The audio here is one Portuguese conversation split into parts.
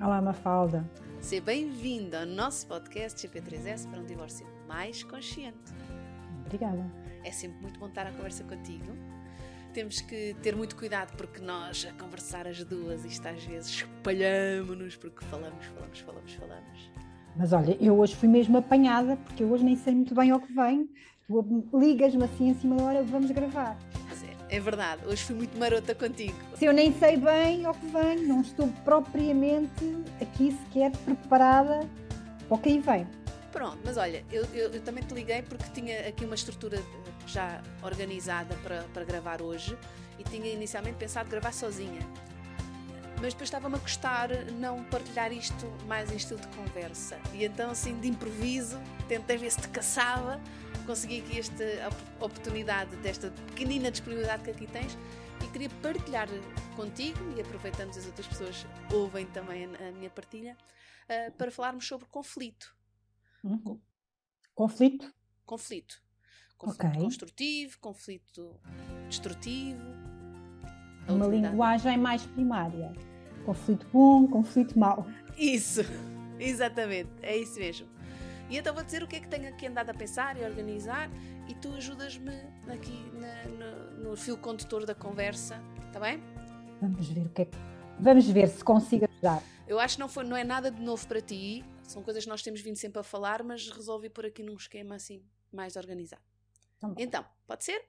Olá Mafalda! Seja bem-vinda ao nosso podcast GP3S para um divórcio mais consciente. Obrigada. É sempre muito bom estar a conversa contigo temos que ter muito cuidado porque nós, a conversar as duas, isto às vezes espalhamos-nos porque falamos, falamos, falamos, falamos. Mas olha, eu hoje fui mesmo apanhada porque eu hoje nem sei muito bem ao que vem. Tu ligas-me assim em cima da hora, vamos gravar. É, verdade, hoje fui muito marota contigo. Se eu nem sei bem ao que vem, não estou propriamente aqui sequer preparada para o que aí vem. Pronto, mas olha, eu, eu, eu, também te liguei porque tinha aqui uma estrutura já organizada para, para gravar hoje e tinha inicialmente pensado gravar sozinha. Mas depois estava-me a custar não partilhar isto mais em estilo de conversa. E então, assim, de improviso, tentei ver se te caçava, consegui aqui esta oportunidade, desta pequenina disponibilidade que aqui tens e queria partilhar contigo, e aproveitando as outras pessoas ouvem também a minha partilha, uh, para falarmos sobre conflito Uhum. Conflito? Conflito. Conflito okay. construtivo, conflito destrutivo. Uma linguagem mais primária. Conflito bom, conflito mau. Isso, exatamente, é isso mesmo. E então vou dizer o que é que tenho aqui andado a pensar e a organizar e tu ajudas-me aqui na, no, no fio condutor da conversa, está bem? Vamos ver o que é que... Vamos ver se consigo ajudar. Eu acho que não, foi, não é nada de novo para ti, são coisas que nós temos vindo sempre a falar, mas resolvi por aqui num esquema assim mais organizado. Então, então pode ser?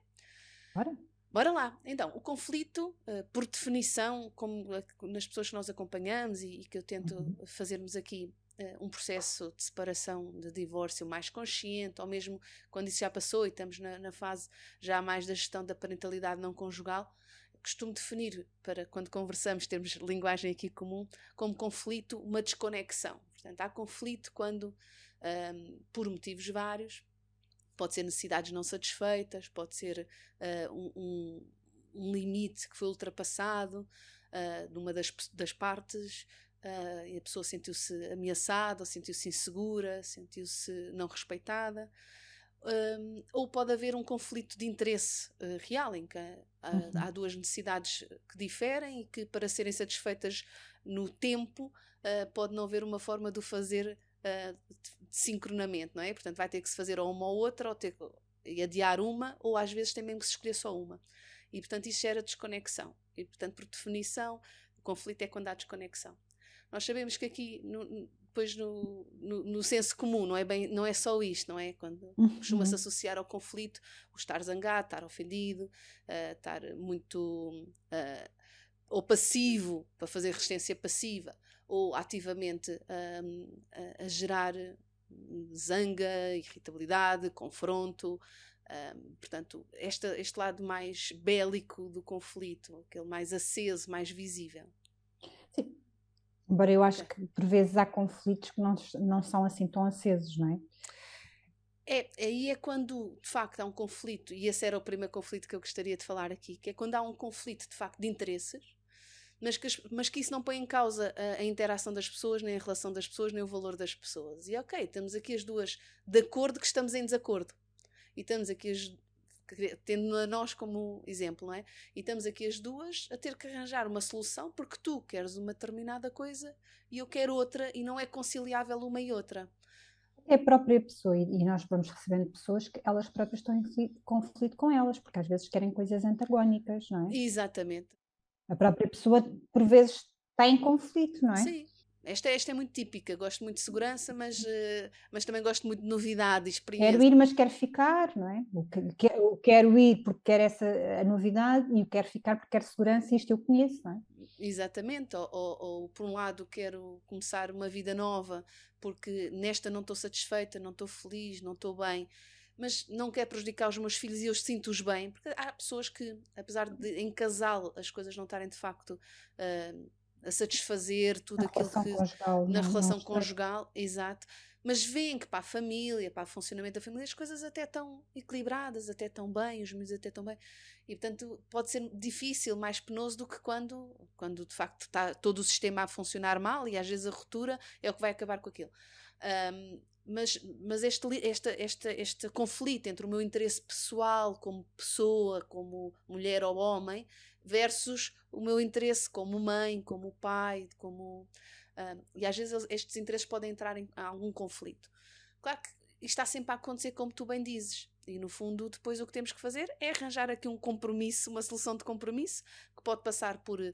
Bora. Bora lá. Então, o conflito, uh, por definição, como nas pessoas que nós acompanhamos e, e que eu tento uhum. fazermos aqui uh, um processo de separação, de divórcio mais consciente, ou mesmo quando isso já passou e estamos na, na fase já mais da gestão da parentalidade não conjugal, costumo definir, para quando conversamos, termos linguagem aqui comum, como conflito, uma desconexão. Portanto, há conflito quando, um, por motivos vários, pode ser necessidades não satisfeitas, pode ser uh, um, um, limite que foi ultrapassado uh, numa das, das partes uh, e a pessoa sentiu-se ameaçada, sentiu-se insegura, sentiu-se não respeitada. Um, ou pode haver um conflito de interesse uh, real, em que há, uhum. há, duas necessidades que diferem e que, para serem satisfeitas no tempo, uh, pode não haver uma forma de o fazer uh, sincronamento, não é? Portanto, vai ter que se fazer ou uma ou outra, ou ter que adiar uma, ou às vezes tem mesmo que se escolher só uma. E, portanto, isso gera desconexão. E, portanto, por definição, o conflito é quando há desconexão. Nós sabemos que aqui, no, depois no, no, no, senso comum, não é, bem, não é só isto, não é? Quando uhum. costuma-se associar ao conflito o estar zangado, estar ofendido, uh, estar muito. Uh, ou passivo, para fazer resistência passiva, ou ativamente um, a, a, gerar zanga, irritabilidade, confronto. Um, portanto, esta, este lado mais bélico do conflito, aquele mais aceso, mais visível. Embora eu acho que por vezes há conflitos que não, não são assim tão acesos, não é? É, aí é quando de facto há um conflito, e esse era o primeiro conflito que eu gostaria de falar aqui, que é quando há um conflito de facto de interesses, mas que, mas que isso não põe em causa a, a, interação das pessoas, nem a relação das pessoas, nem o valor das pessoas. E ok, estamos aqui as duas de acordo que estamos em desacordo. E estamos aqui as, tendo a nós como exemplo, não é? E estamos aqui as duas a ter que arranjar uma solução porque tu queres uma determinada coisa e eu quero outra e não é conciliável uma e outra. É a própria pessoa, e nós vamos recebendo pessoas que elas próprias estão em conflito com elas, porque às vezes querem coisas antagónicas, não é? Exatamente. A própria pessoa, por vezes, está em conflito, não é? Sim, esta, esta é muito típica, gosto muito de segurança, mas, uh, mas também gosto muito de novidade, experiência. Quero ir, mas quero ficar, não é? Eu quero ir porque quero essa a novidade e eu quero ficar porque quero segurança e isto eu conheço, não é? Exatamente, ou, ou, ou por um lado quero começar uma vida nova porque nesta não estou satisfeita, não estou feliz, não estou bem mas não quero prejudicar os meus filhos e eu sinto-os bem, porque há pessoas que, apesar de em casal as coisas não estarem de facto uh, a satisfazer tudo na aquilo que conjugal, na não, relação não conjugal, exato, mas veem que para a família, para o funcionamento da família, as coisas até estão equilibradas, até estão bem, os miúdos até estão bem. E portanto pode ser difícil, mais penoso do que quando, quando de facto está todo o sistema a funcionar mal e às vezes a ruptura é o que vai acabar com aquilo. Um, mas, mas este, este, este, este conflito entre o meu interesse pessoal como pessoa, como mulher ou homem, versus o meu interesse como mãe, como pai, como. Uh, e às vezes estes interesses podem entrar em algum conflito. Claro que isto está sempre a acontecer como tu bem dizes. E no fundo, depois o que temos que fazer é arranjar aqui um compromisso, uma solução de compromisso, que pode passar por uh,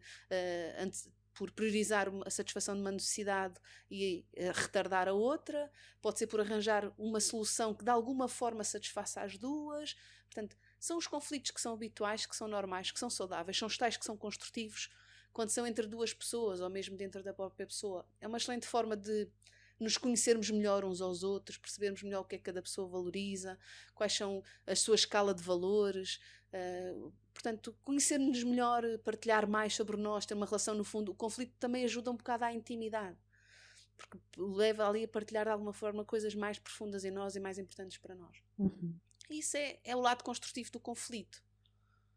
por priorizar a satisfação de uma necessidade e uh, retardar a outra, pode ser por arranjar uma solução que de alguma forma satisfaça as duas. Portanto, são os conflitos que são habituais, que são normais, que são saudáveis, são os tais que são construtivos, quando são entre duas pessoas ou mesmo dentro da própria pessoa. É uma excelente forma de nos conhecermos melhor uns aos outros, percebermos melhor o que é que cada pessoa valoriza, quais são a sua escala de valores, uh, portanto, conhecer-nos melhor, partilhar mais sobre nós, ter uma relação no fundo. O conflito também ajuda um bocado à intimidade, porque leva ali a partilhar de alguma forma coisas mais profundas em nós e mais importantes para nós. Uhum. Isso é, é o lado construtivo do conflito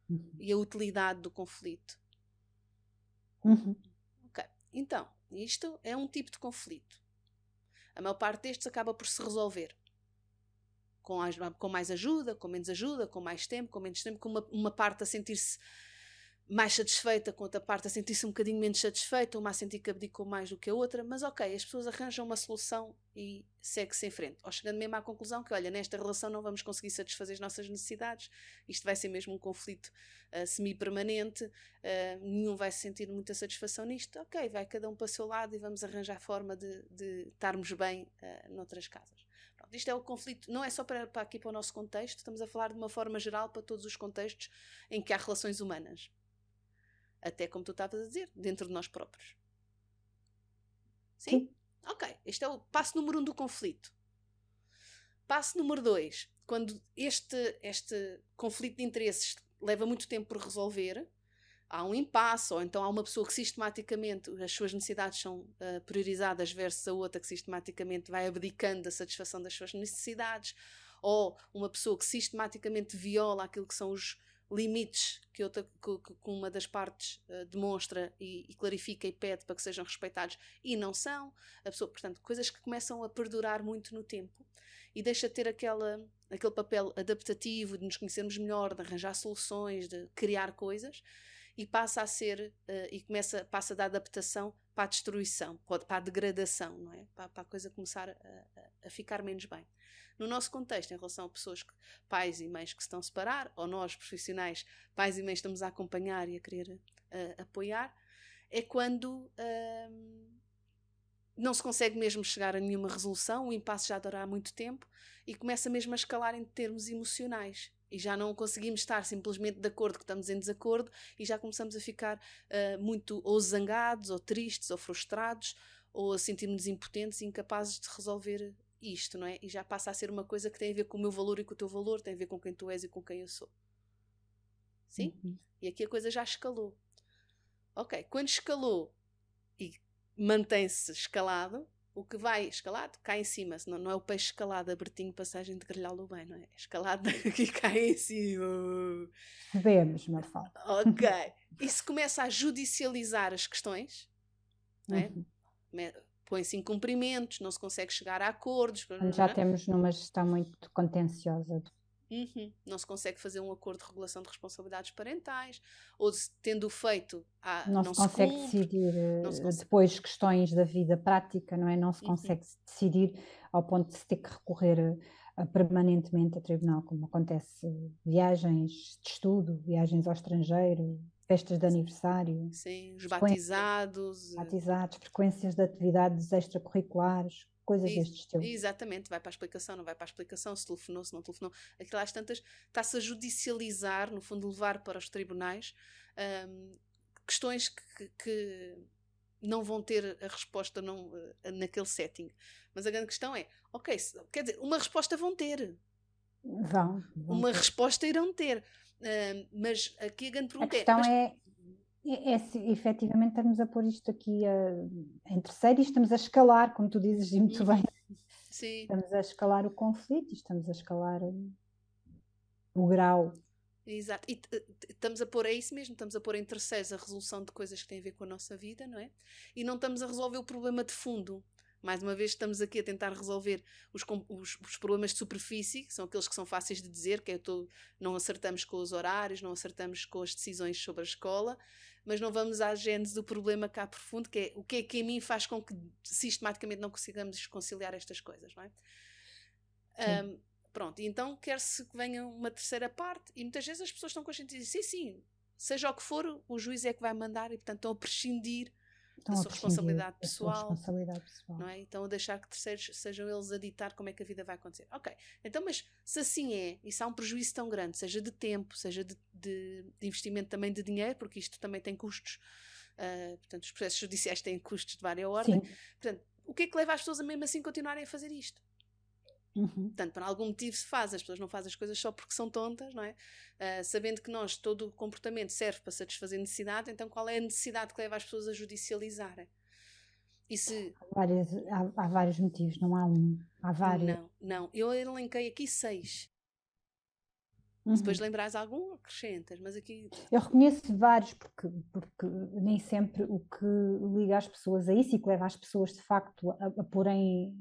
Uhum. e a utilidade do conflito. Uhum. Ok, então, isto é um tipo de conflito. A maior parte destes acaba por se resolver. Com mais, com mais ajuda, com menos ajuda, com mais tempo, com menos tempo, com uma, uma parte a sentir-se mais satisfeita, com outra parte a sentir-se um bocadinho menos satisfeita, uma a sentir que abdicou mais do que a outra, mas ok, as pessoas arranjam uma solução e segue-se em frente. Ou chegando mesmo à conclusão que, olha, nesta relação não vamos conseguir satisfazer as nossas necessidades, isto vai ser mesmo um conflito uh, semi-permanente, uh, nenhum vai sentir muita satisfação nisto, ok, vai cada um para o seu lado e vamos arranjar forma de, de estarmos bem uh, noutras casas. Pronto, isto é o conflito, não é só para, para aqui para o nosso contexto, estamos a falar de uma forma geral para todos os contextos em que há relações humanas até como tu estavas a dizer, dentro de nós próprios. Sim? Sim? Ok, este é o passo número um do conflito. Passo número dois, quando este, este conflito de interesses leva muito tempo por resolver, há um impasse, ou então há uma pessoa que sistematicamente as suas necessidades são uh, priorizadas versus a outra que sistematicamente vai abdicando da satisfação das suas necessidades, ou uma pessoa que sistematicamente viola aquilo que são os, limites que, outra, que, que uma das partes uh, demonstra e, e, clarifica e pede para que sejam respeitados e não são. A pessoa, portanto, coisas que começam a perdurar muito no tempo e deixa de ter aquela, aquele papel adaptativo de nos conhecermos melhor, de arranjar soluções, de criar coisas e passa a ser uh, e começa passa da adaptação para a destruição, para a degradação, não é? Para, para a coisa começar a, a, ficar menos bem no nosso contexto, em relação a pessoas, que, pais e mães que se estão a separar, ou nós, profissionais, pais e mães, estamos a acompanhar e a querer uh, apoiar, é quando uh, não se consegue mesmo chegar a nenhuma resolução, o impasse já durará muito tempo e começa mesmo a escalar em termos emocionais. E já não conseguimos estar simplesmente de acordo que estamos em desacordo e já começamos a ficar uh, muito ou zangados, ou tristes, ou frustrados, ou a sentir-nos impotentes e incapazes de resolver isto, não é? E já passa a ser uma coisa que tem a ver com o meu valor e com o teu valor, tem a ver com quem tu és e com quem eu sou. Sim? Uhum. E aqui a coisa já escalou. Ok, quando escalou e mantém-se escalado, o que vai escalado cai em cima, não, não é o peixe escalado, abertinho, passagem de grelhá-lo bem, não é? Escalado e cai em cima. Sabemos, Mafalda. Ok. E se começa a judicializar as questões, não é? Uhum põe-se em cumprimentos, não se consegue chegar a acordos. Já é? temos numa gestão muito contenciosa. Uhum. Não se consegue fazer um acordo de regulação de responsabilidades parentais, ou se, tendo feito, ah, não, não, se consegue cumpre, decidir se eh, consegue. depois questões da vida prática, não é? Não se uhum. consegue uhum. decidir ao ponto de se ter que recorrer a, permanentemente a tribunal, como acontece viagens de estudo, viagens ao estrangeiro, festas de aniversário. Sim, os batizados. Eh, batizados, frequências de atividades extracurriculares, coisas deste estilo. Exatamente, vai para a explicação, não vai para a explicação, se telefonou, se não telefonou. Aquilo às tantas está-se a judicializar, no fundo, levar para os tribunais um, questões que, que, não vão ter a resposta não, uh, naquele setting. Mas a grande questão é, ok, quer dizer, uma resposta vão ter. Vão. vão uma ter. resposta irão ter. Mas aqui a grande pergunta a questão é, mas... é É, é, efetivamente estamos a pôr isto aqui a, em terceiro e estamos a escalar, como tu dizes muito bem. Sim. Estamos a escalar o conflito, estamos a escalar o grau. Exato, e estamos a pôr, é isso mesmo, estamos a pôr em terceiros a resolução de coisas que têm a ver com a nossa vida, não é? E não estamos a resolver o problema de fundo. Mais uma vez, estamos aqui a tentar resolver os, os, os, problemas de superfície, que são aqueles que são fáceis de dizer, que é tô, não acertamos com os horários, não acertamos com as decisões sobre a escola, mas não vamos à gênese do problema cá profundo, que é o que é que a mim faz com que sistematicamente não consigamos conciliar estas coisas, não é? Um, pronto, então quer-se que venha uma terceira parte, e muitas vezes as pessoas estão conscientes e dizem, sim, sim, seja o que for, o juiz é que vai mandar, e portanto estão a prescindir da sua responsabilidade pessoal, responsabilidade pessoal. Não é? Então, a deixar que terceiros sejam eles a ditar como é que a vida vai acontecer. Ok, então, mas se assim é, e se há um prejuízo tão grande, seja de tempo, seja de, de, de investimento também de dinheiro, porque isto também tem custos, uh, portanto, os processos judiciais têm custos de várias ordem. Sim. Portanto, o que é que leva as pessoas a mesmo assim continuarem a fazer isto? Uhum. Portanto, por algum motivo se faz, as pessoas não fazem as coisas só porque são tontas, não é? Uh, sabendo que nós, todo o comportamento serve para satisfazer necessidade, então qual é a necessidade que leva as pessoas a judicializarem? E se... há, várias, há, há, vários motivos, não há um, há vários. Não, não, eu elenquei aqui seis. Uhum. Se depois lembrares algum, acrescentas, mas aqui... Eu reconheço vários, porque, porque nem sempre o que liga as pessoas a isso e que leva as pessoas, de facto, a, a porem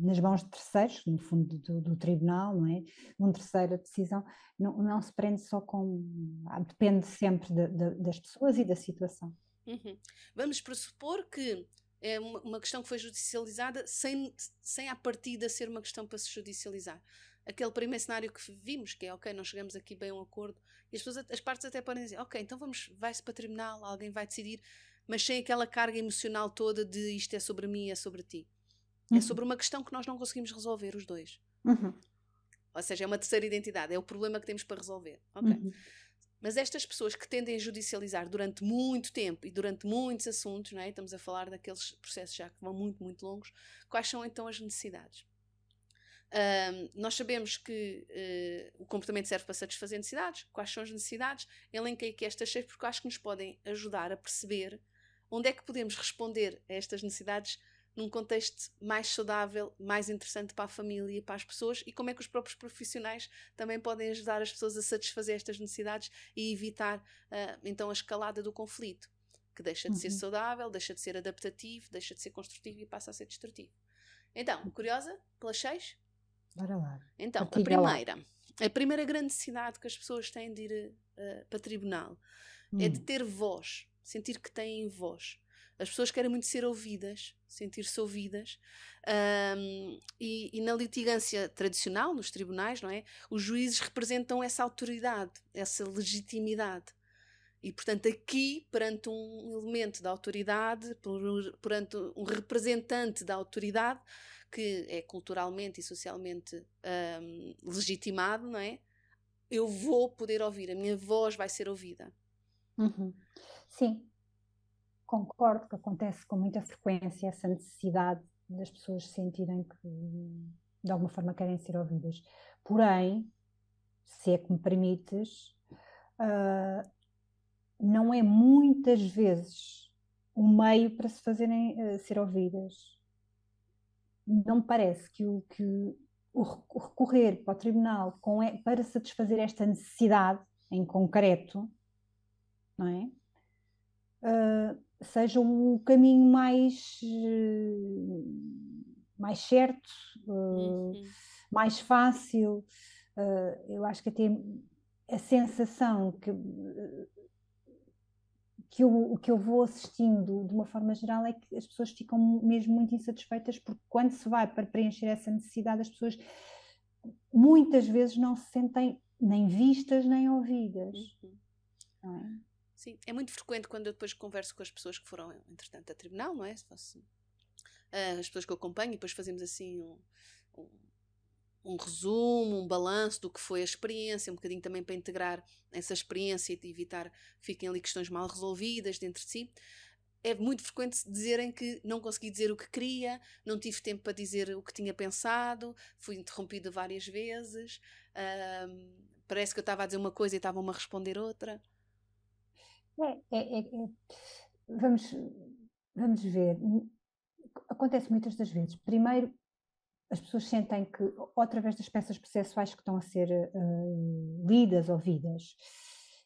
nas mãos de terceiros, no fundo do, do, tribunal, não é? Um terceiro a decisão, não, não se prende só com. Ah, depende sempre de, de, das pessoas e da situação. Uhum. Vamos pressupor que é uma, questão que foi judicializada sem, sem à partida ser uma questão para se judicializar. Aquele primeiro cenário que vimos, que é ok, não chegamos aqui bem a um acordo, e as, pessoas, as partes até podem dizer, ok, então vamos, vai-se para tribunal, alguém vai decidir, mas sem aquela carga emocional toda de isto é sobre mim, é sobre ti. É uhum. É sobre uma questão que nós não conseguimos resolver, os dois. Uhum. Ou seja, é uma terceira identidade, é o problema que temos para resolver. Ok. Uhum. Mas estas pessoas que tendem a judicializar durante muito tempo e durante muitos assuntos, não é? estamos a falar daqueles processos já que vão muito, muito longos, quais são então as necessidades? Um, nós sabemos que uh, o comportamento serve para satisfazer necessidades. Quais são as necessidades? Elenquei aqui estas seis porque acho que nos podem ajudar a perceber onde é que podemos responder a estas necessidades num contexto mais saudável, mais interessante para a família e para as pessoas e como é que os próprios profissionais também podem ajudar as pessoas a satisfazer estas necessidades e evitar uh, então a escalada do conflito, que deixa de uhum. ser saudável, deixa de ser adaptativo, deixa de ser construtivo e passa a ser destrutivo. Então, curiosa pelas seis? Bora lá. Então, a primeira, lá. a primeira grande necessidade que as pessoas têm de ir uh, para tribunal hum. é de hum. ter voz, sentir que têm voz. As pessoas querem muito ser ouvidas, sentir-se ouvidas. Um, e, e, na litigância tradicional, nos tribunais, não é? Os juízes representam essa autoridade, essa legitimidade. E, portanto, aqui, perante um elemento da autoridade, perante um representante da autoridade, que é culturalmente e socialmente um, legitimado, não é? Eu vou poder ouvir, a minha voz vai ser ouvida. Uhum. Sim, concordo que acontece com muita frequência essa necessidade das pessoas sentirem que de alguma forma querem ser ouvidas. Porém, se é que me permites, uh, não é muitas vezes o meio para se fazerem uh, ser ouvidas. Não me parece que o, que o recorrer para o tribunal com, para satisfazer esta necessidade em concreto, não é? Uh, seja o caminho mais, mais certo, uhum. mais fácil. Uh, eu acho que até a sensação que, que, eu, que eu vou assistindo de uma forma geral é que as pessoas ficam mesmo muito insatisfeitas porque quando se vai para preencher essa necessidade, as pessoas muitas vezes não se sentem nem vistas nem ouvidas. Uhum. É? Sim, é muito frequente quando eu depois converso com as pessoas que foram, entretanto, a tribunal, não é? Uh, as pessoas que eu acompanho, e depois fazemos assim um, um, um, resumo, um balanço do que foi a experiência, um bocadinho também para integrar essa experiência e evitar que fiquem ali questões mal resolvidas dentro de si. É muito frequente dizerem que não consegui dizer o que queria, não tive tempo para dizer o que tinha pensado, fui interrompida várias vezes, uh, parece que eu estava a dizer uma coisa e estavam-me a responder outra. É, é, é, é, vamos, vamos ver. Acontece muitas das vezes. Primeiro, as pessoas sentem que, ou através das peças processuais que estão a ser uh, lidas, ouvidas,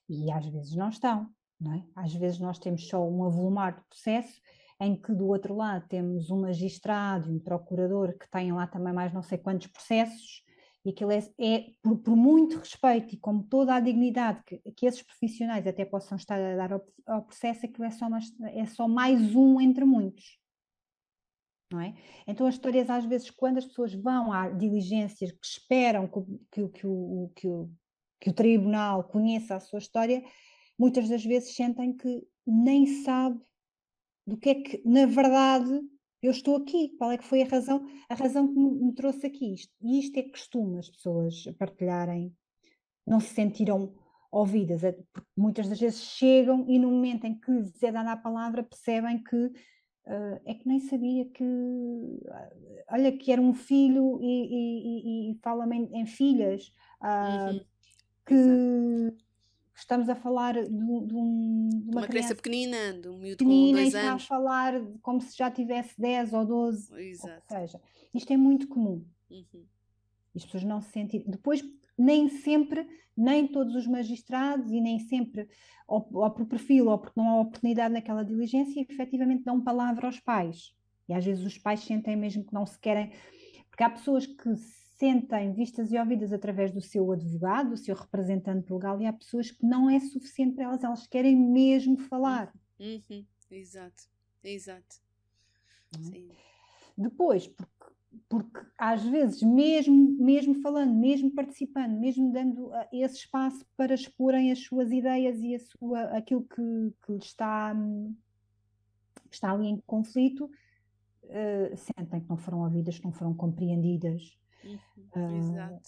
e às vezes não estão, não é? Às vezes nós temos só um avolumar de processo em que do outro lado temos um magistrado e um procurador que têm lá também mais não sei quantos processos, e aquilo é, é por, por, muito respeito e como toda a dignidade que, que esses profissionais até possam estar a dar ao, ao processo, aquilo é só, mais, é só mais um entre muitos. É? Então as histórias às vezes quando as pessoas vão a diligências que esperam que, que, que, o, que, o, que o tribunal conheça a sua história, muitas das vezes sentem que nem sabe do que é que, na verdade, eu estou aqui, qual é que foi a razão, a razão que me, me trouxe aqui. Isto, e isto é costume as pessoas partilharem, não se sentiram ouvidas, é, muitas das vezes chegam e no momento em que lhes é dada a palavra percebem que uh, é que nem sabia que, olha, que era um filho e, e, e, e fala-me em, em filhas, uh, uhum. que... Exato estamos a falar de, de, um, de uma, uma, criança, pequenina, de um miúdo com dois anos. está a falar como se já tivesse 10 ou 12. Exato. Ou seja, isto é muito comum. Uhum. As pessoas não se sentem. Depois, nem sempre, nem todos os magistrados e nem sempre, ou, ou por perfil, ou porque não há oportunidade naquela diligência, efetivamente dão palavra aos pais. E às vezes os pais sentem mesmo que não se querem. Porque há pessoas que sentem vistas e ouvidas através do seu advogado, do seu representante legal, e há pessoas que não é suficiente para elas, elas querem mesmo falar. Uhum. uhum. Exato, exato. Uhum. Depois, porque, porque às vezes, mesmo, mesmo falando, mesmo participando, mesmo dando uh, esse espaço para exporem as suas ideias e a sua, aquilo que, que está, que está ali em conflito, uh, sentem que não foram ouvidas, que não foram compreendidas, Uhum, uh,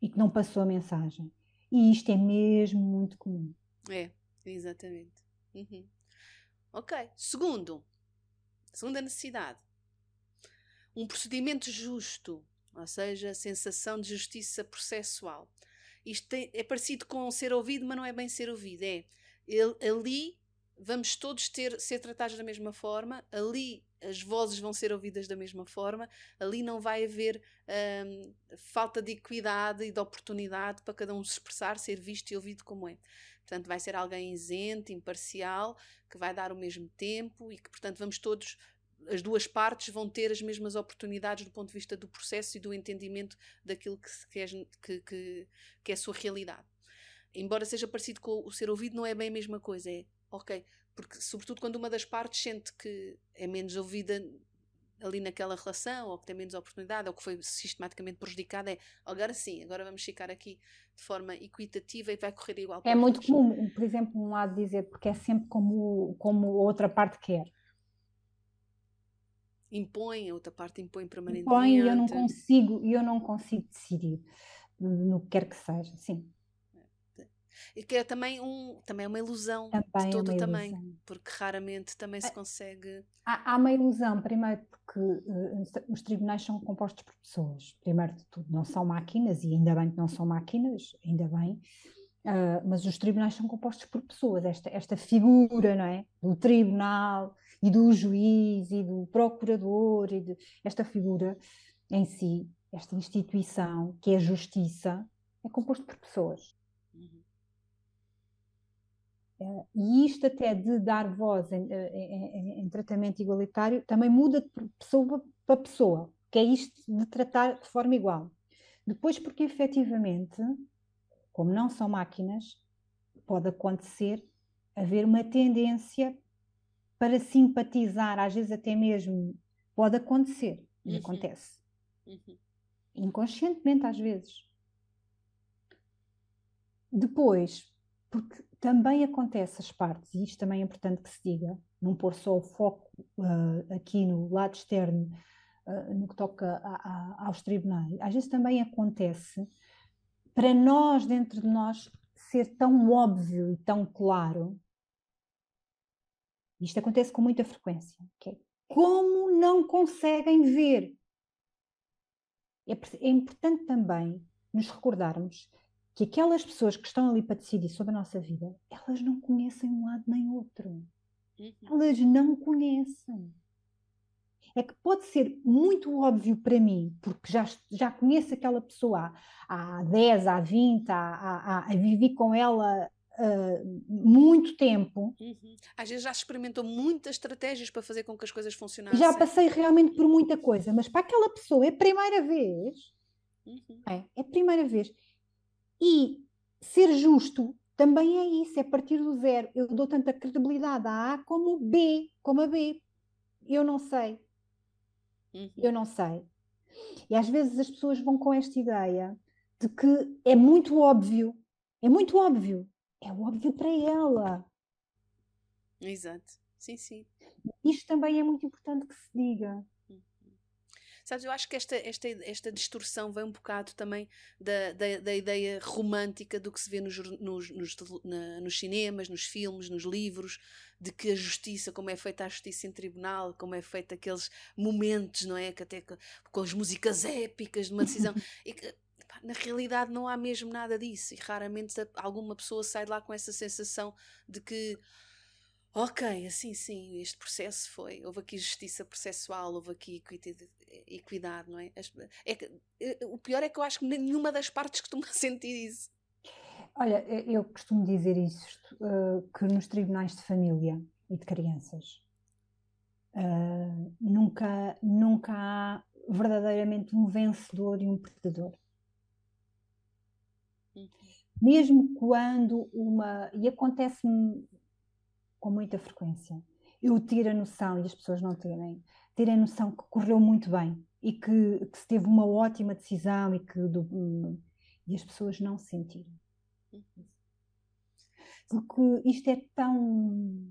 e que não passou a mensagem. E isto é mesmo muito comum. É, exatamente. Uhum. Ok. Segundo, segunda necessidade. Um procedimento justo, ou seja, a sensação de justiça processual. Isto é, é parecido com ser ouvido, mas não é bem ser ouvido. É ele, ali vamos todos ter, ser tratados da mesma forma, ali as vozes vão ser ouvidas da mesma forma, ali não vai haver hum, falta de equidade e de oportunidade para cada um se expressar, ser visto e ouvido como é. Portanto, vai ser alguém isento, imparcial, que vai dar o mesmo tempo e que, portanto, vamos todos, as duas partes vão ter as mesmas oportunidades do ponto de vista do processo e do entendimento daquilo que, que, é, que, que, que é a sua realidade. Embora seja parecido com o ser ouvido, não é bem a mesma coisa. É, ok, porque, sobretudo, quando uma das partes sente que é menos ouvida ali naquela relação, ou que tem menos oportunidade, ou que foi sistematicamente prejudicada, é agora sim, agora vamos ficar aqui de forma equitativa e vai correr igual. É muito comum, por exemplo, um lado dizer, porque é sempre como, como a outra parte quer. Impõe, a outra parte impõe permanentemente. Impõe e eu não consigo, eu não consigo decidir no que quer que seja, sim e que é também, um, também é uma ilusão também de todo é o tamanho, ilusão. porque raramente também se consegue. Há, há uma ilusão, primeiro porque uh, os tribunais são compostos por pessoas, primeiro de tudo, não são máquinas, e ainda bem que não são máquinas, ainda bem, uh, mas os tribunais são compostos por pessoas, esta, esta figura, não é? Do tribunal e do juiz e do procurador, e de, esta figura em si, esta instituição que é a justiça, é composto por pessoas. Eh, e isto até de dar voz em, eh, em, em, em, tratamento igualitário também muda de pessoa para pessoa, que é isto de tratar de forma igual. Depois, porque efetivamente, como não são máquinas, pode acontecer haver uma tendência para simpatizar, às vezes até mesmo pode acontecer, e uhum. acontece. Uhum. Inconscientemente, às vezes. Depois, porque também acontece as partes, e isto também é importante que se diga, não pôr só o foco uh, aqui no lado externo, uh, no que toca a, a, aos tribunais, às vezes também acontece para nós, dentro de nós, ser tão óbvio e tão claro. Isto acontece com muita frequência. Okay? Como não conseguem ver? É, é importante também nos recordarmos que aquelas pessoas que estão ali para decidir sobre a nossa vida, elas não conhecem um lado nem outro. Uhum. Elas não conhecem. É que pode ser muito óbvio para mim, porque já, já conheço aquela pessoa há, há 10, há 20, há, há, há, vivi com ela uh, muito tempo. Uhum. Às vezes já experimentou muitas estratégias para fazer com que as coisas funcionassem. Já passei realmente por muita coisa, mas para aquela pessoa é a primeira vez. Uhum. É, é a primeira vez. E ser justo também é isso, é partir do zero. Eu dou tanta credibilidade a A como B, como a B. Eu não sei. Uhum. Eu não sei. E às vezes as pessoas vão com esta ideia de que é muito óbvio. É muito óbvio. É óbvio para ela. Exato. Sim, sim. Isto também é muito importante que se diga. Sabes, eu acho que esta, esta, esta distorção vem um bocado também da, da, da ideia romântica do que se vê nos, nos, nos, na, nos cinemas, nos filmes, nos livros, de que a justiça, como é feita a justiça em tribunal, como é feita aqueles momentos, não é? Que até com as músicas épicas de uma decisão. e que, na realidade não há mesmo nada disso e raramente alguma pessoa sai de lá com essa sensação de que ok, assim sim, este processo foi, houve aqui justiça processual, houve aqui equidade, não é? é que, eh, o pior é que eu acho que nenhuma das partes costuma sentir isso. Olha, eu costumo dizer isto, que nos tribunais de família e de crianças nunca, nunca há verdadeiramente um vencedor e um perdedor. Uhum. Mesmo quando uma. E acontece-me com muita frequência. Eu ter a noção, e as pessoas não terem, ter a noção que correu muito bem e que, que se teve uma ótima decisão e que do, e as pessoas não sentirem. Porque isto é tão,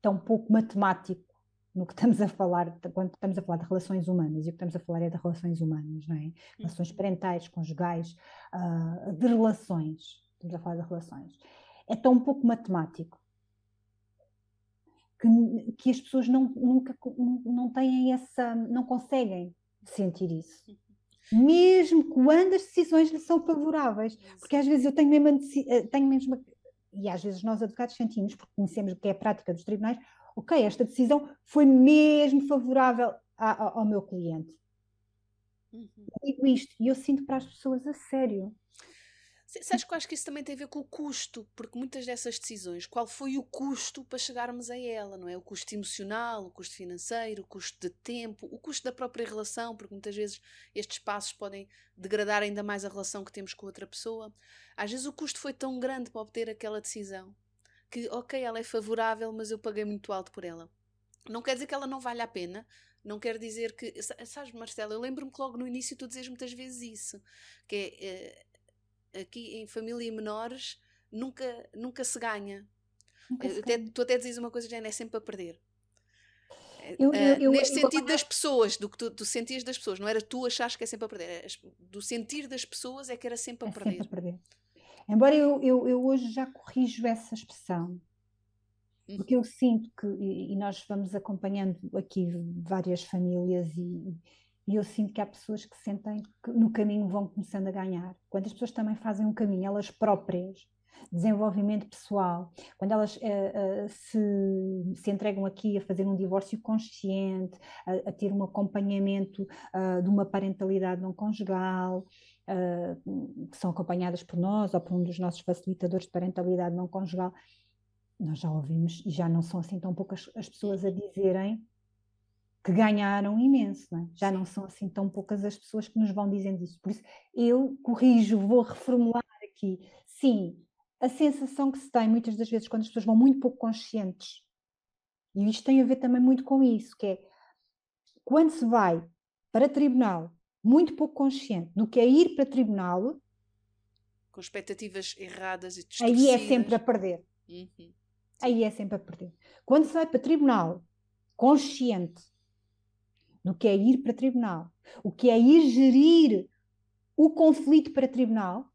tão pouco matemático no que estamos a falar, quando estamos a falar de relações humanas, e o que estamos a falar é de relações humanas, não é? Relações uhum. parentais, conjugais, uh, de relações, estamos a falar de relações. É tão pouco matemático que, que as pessoas não, nunca não têm essa, não conseguem sentir isso. Mesmo quando as decisões lhe são favoráveis, porque às vezes eu tenho mesmo, eh, tenho mesmo e às vezes nós advogados sentimos, porque conhecemos o que é a prática dos tribunais, ok, esta decisão foi mesmo favorável a, ao meu cliente. Uhum. digo isto e eu sinto para as pessoas a sério. Sabes que eu acho que isso também tem a ver com o custo, porque muitas dessas decisões, qual foi o custo para chegarmos a ela, não é? O custo emocional, o custo financeiro, o custo de tempo, o custo da própria relação, porque muitas vezes estes passos podem degradar ainda mais a relação que temos com outra pessoa. Às vezes o custo foi tão grande para obter aquela decisão que, ok, ela é favorável, mas eu paguei muito alto por ela. Não quer dizer que ela não vale a pena, não quer dizer que. Sabes, Marcela, eu lembro-me que logo no início tu dizes muitas vezes isso, que é. Aqui em família menores nunca, nunca se ganha. Nunca se até, tu até dizes uma coisa, Jane, é sempre a perder. Eu, eu, eu, neste sentido das pessoas, do que tu, tu, sentias das pessoas, não era tu achares que é sempre a perder, do sentir das pessoas é que era sempre a, é perder. Sempre a perder. Embora eu, eu, eu hoje já corrijo essa expressão, porque eu sinto que, e nós vamos acompanhando aqui várias famílias e, e eu sinto que há pessoas que sentem que no caminho vão começando a ganhar. Quando as pessoas também fazem um caminho, elas próprias, desenvolvimento pessoal, quando elas uh, uh, se, se entregam aqui a fazer um divórcio consciente, a, a ter um acompanhamento uh, de uma parentalidade não conjugal, que são acompanhadas por nós ou por um dos nossos facilitadores de parentalidade não conjugal, nós já ouvimos e já não são assim tão poucas as pessoas a dizerem que ganharam imenso, não é? já não são assim tão poucas as pessoas que nos vão dizendo isso. Por isso, eu corrijo, vou reformular aqui. Sim, a sensação que se tem muitas das vezes quando as pessoas vão muito pouco conscientes, e isto tem a ver também muito com isso, que é quando se vai para tribunal muito pouco consciente do que é ir para tribunal, com expectativas erradas e. Aí é sempre a perder. Uhum. Aí é sempre a perder. Quando se vai para tribunal consciente do que é ir para tribunal, o que é ir gerir o conflito para tribunal,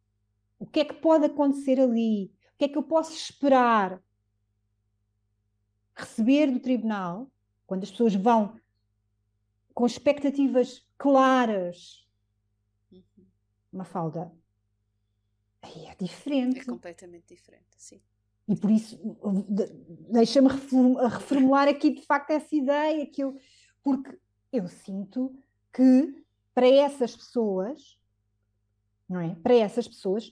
o que é que pode acontecer ali, o que é que eu posso esperar receber do tribunal, quando as pessoas vão com expectativas claras, uma falda. aí é diferente. É completamente diferente, sim. E por isso, deixa-me reformular aqui de facto essa ideia, que eu, porque eu sinto que para essas pessoas, não é? Para essas pessoas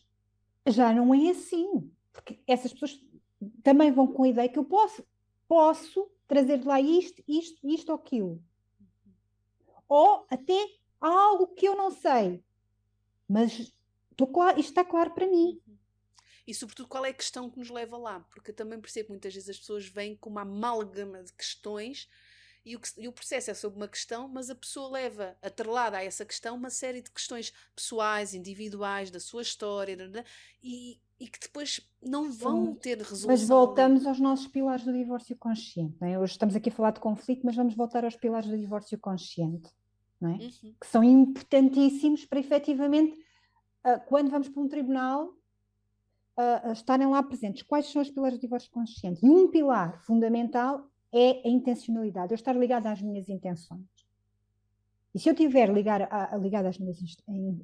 já não é assim, porque essas pessoas também vão com a ideia que eu posso, posso trazer lá isto, isto, isto ou aquilo. Ou até algo que eu não sei, mas claro, isto está claro para mim. Uhum e, sobretudo, qual é a questão que nos leva lá. Porque eu também percebo muitas vezes as pessoas vêm com uma amálgama de questões e o, que, e o processo é sobre uma questão, mas a pessoa leva atrelada a essa questão uma série de questões pessoais, individuais, da sua história, e, e que depois não vão ter resolução. Mas voltamos ali. aos nossos pilares do divórcio consciente. É? Hoje estamos aqui a falar de conflito, mas vamos voltar aos pilares do divórcio consciente, é? Uhum. que são importantíssimos para efetivamente, ah, quando vamos para um tribunal, uh, estarem lá presentes. Quais são os pilares do divórcio consciente? E um pilar fundamental é a intencionalidade, eu estar ligado às minhas intenções. E se eu tiver ligado às minhas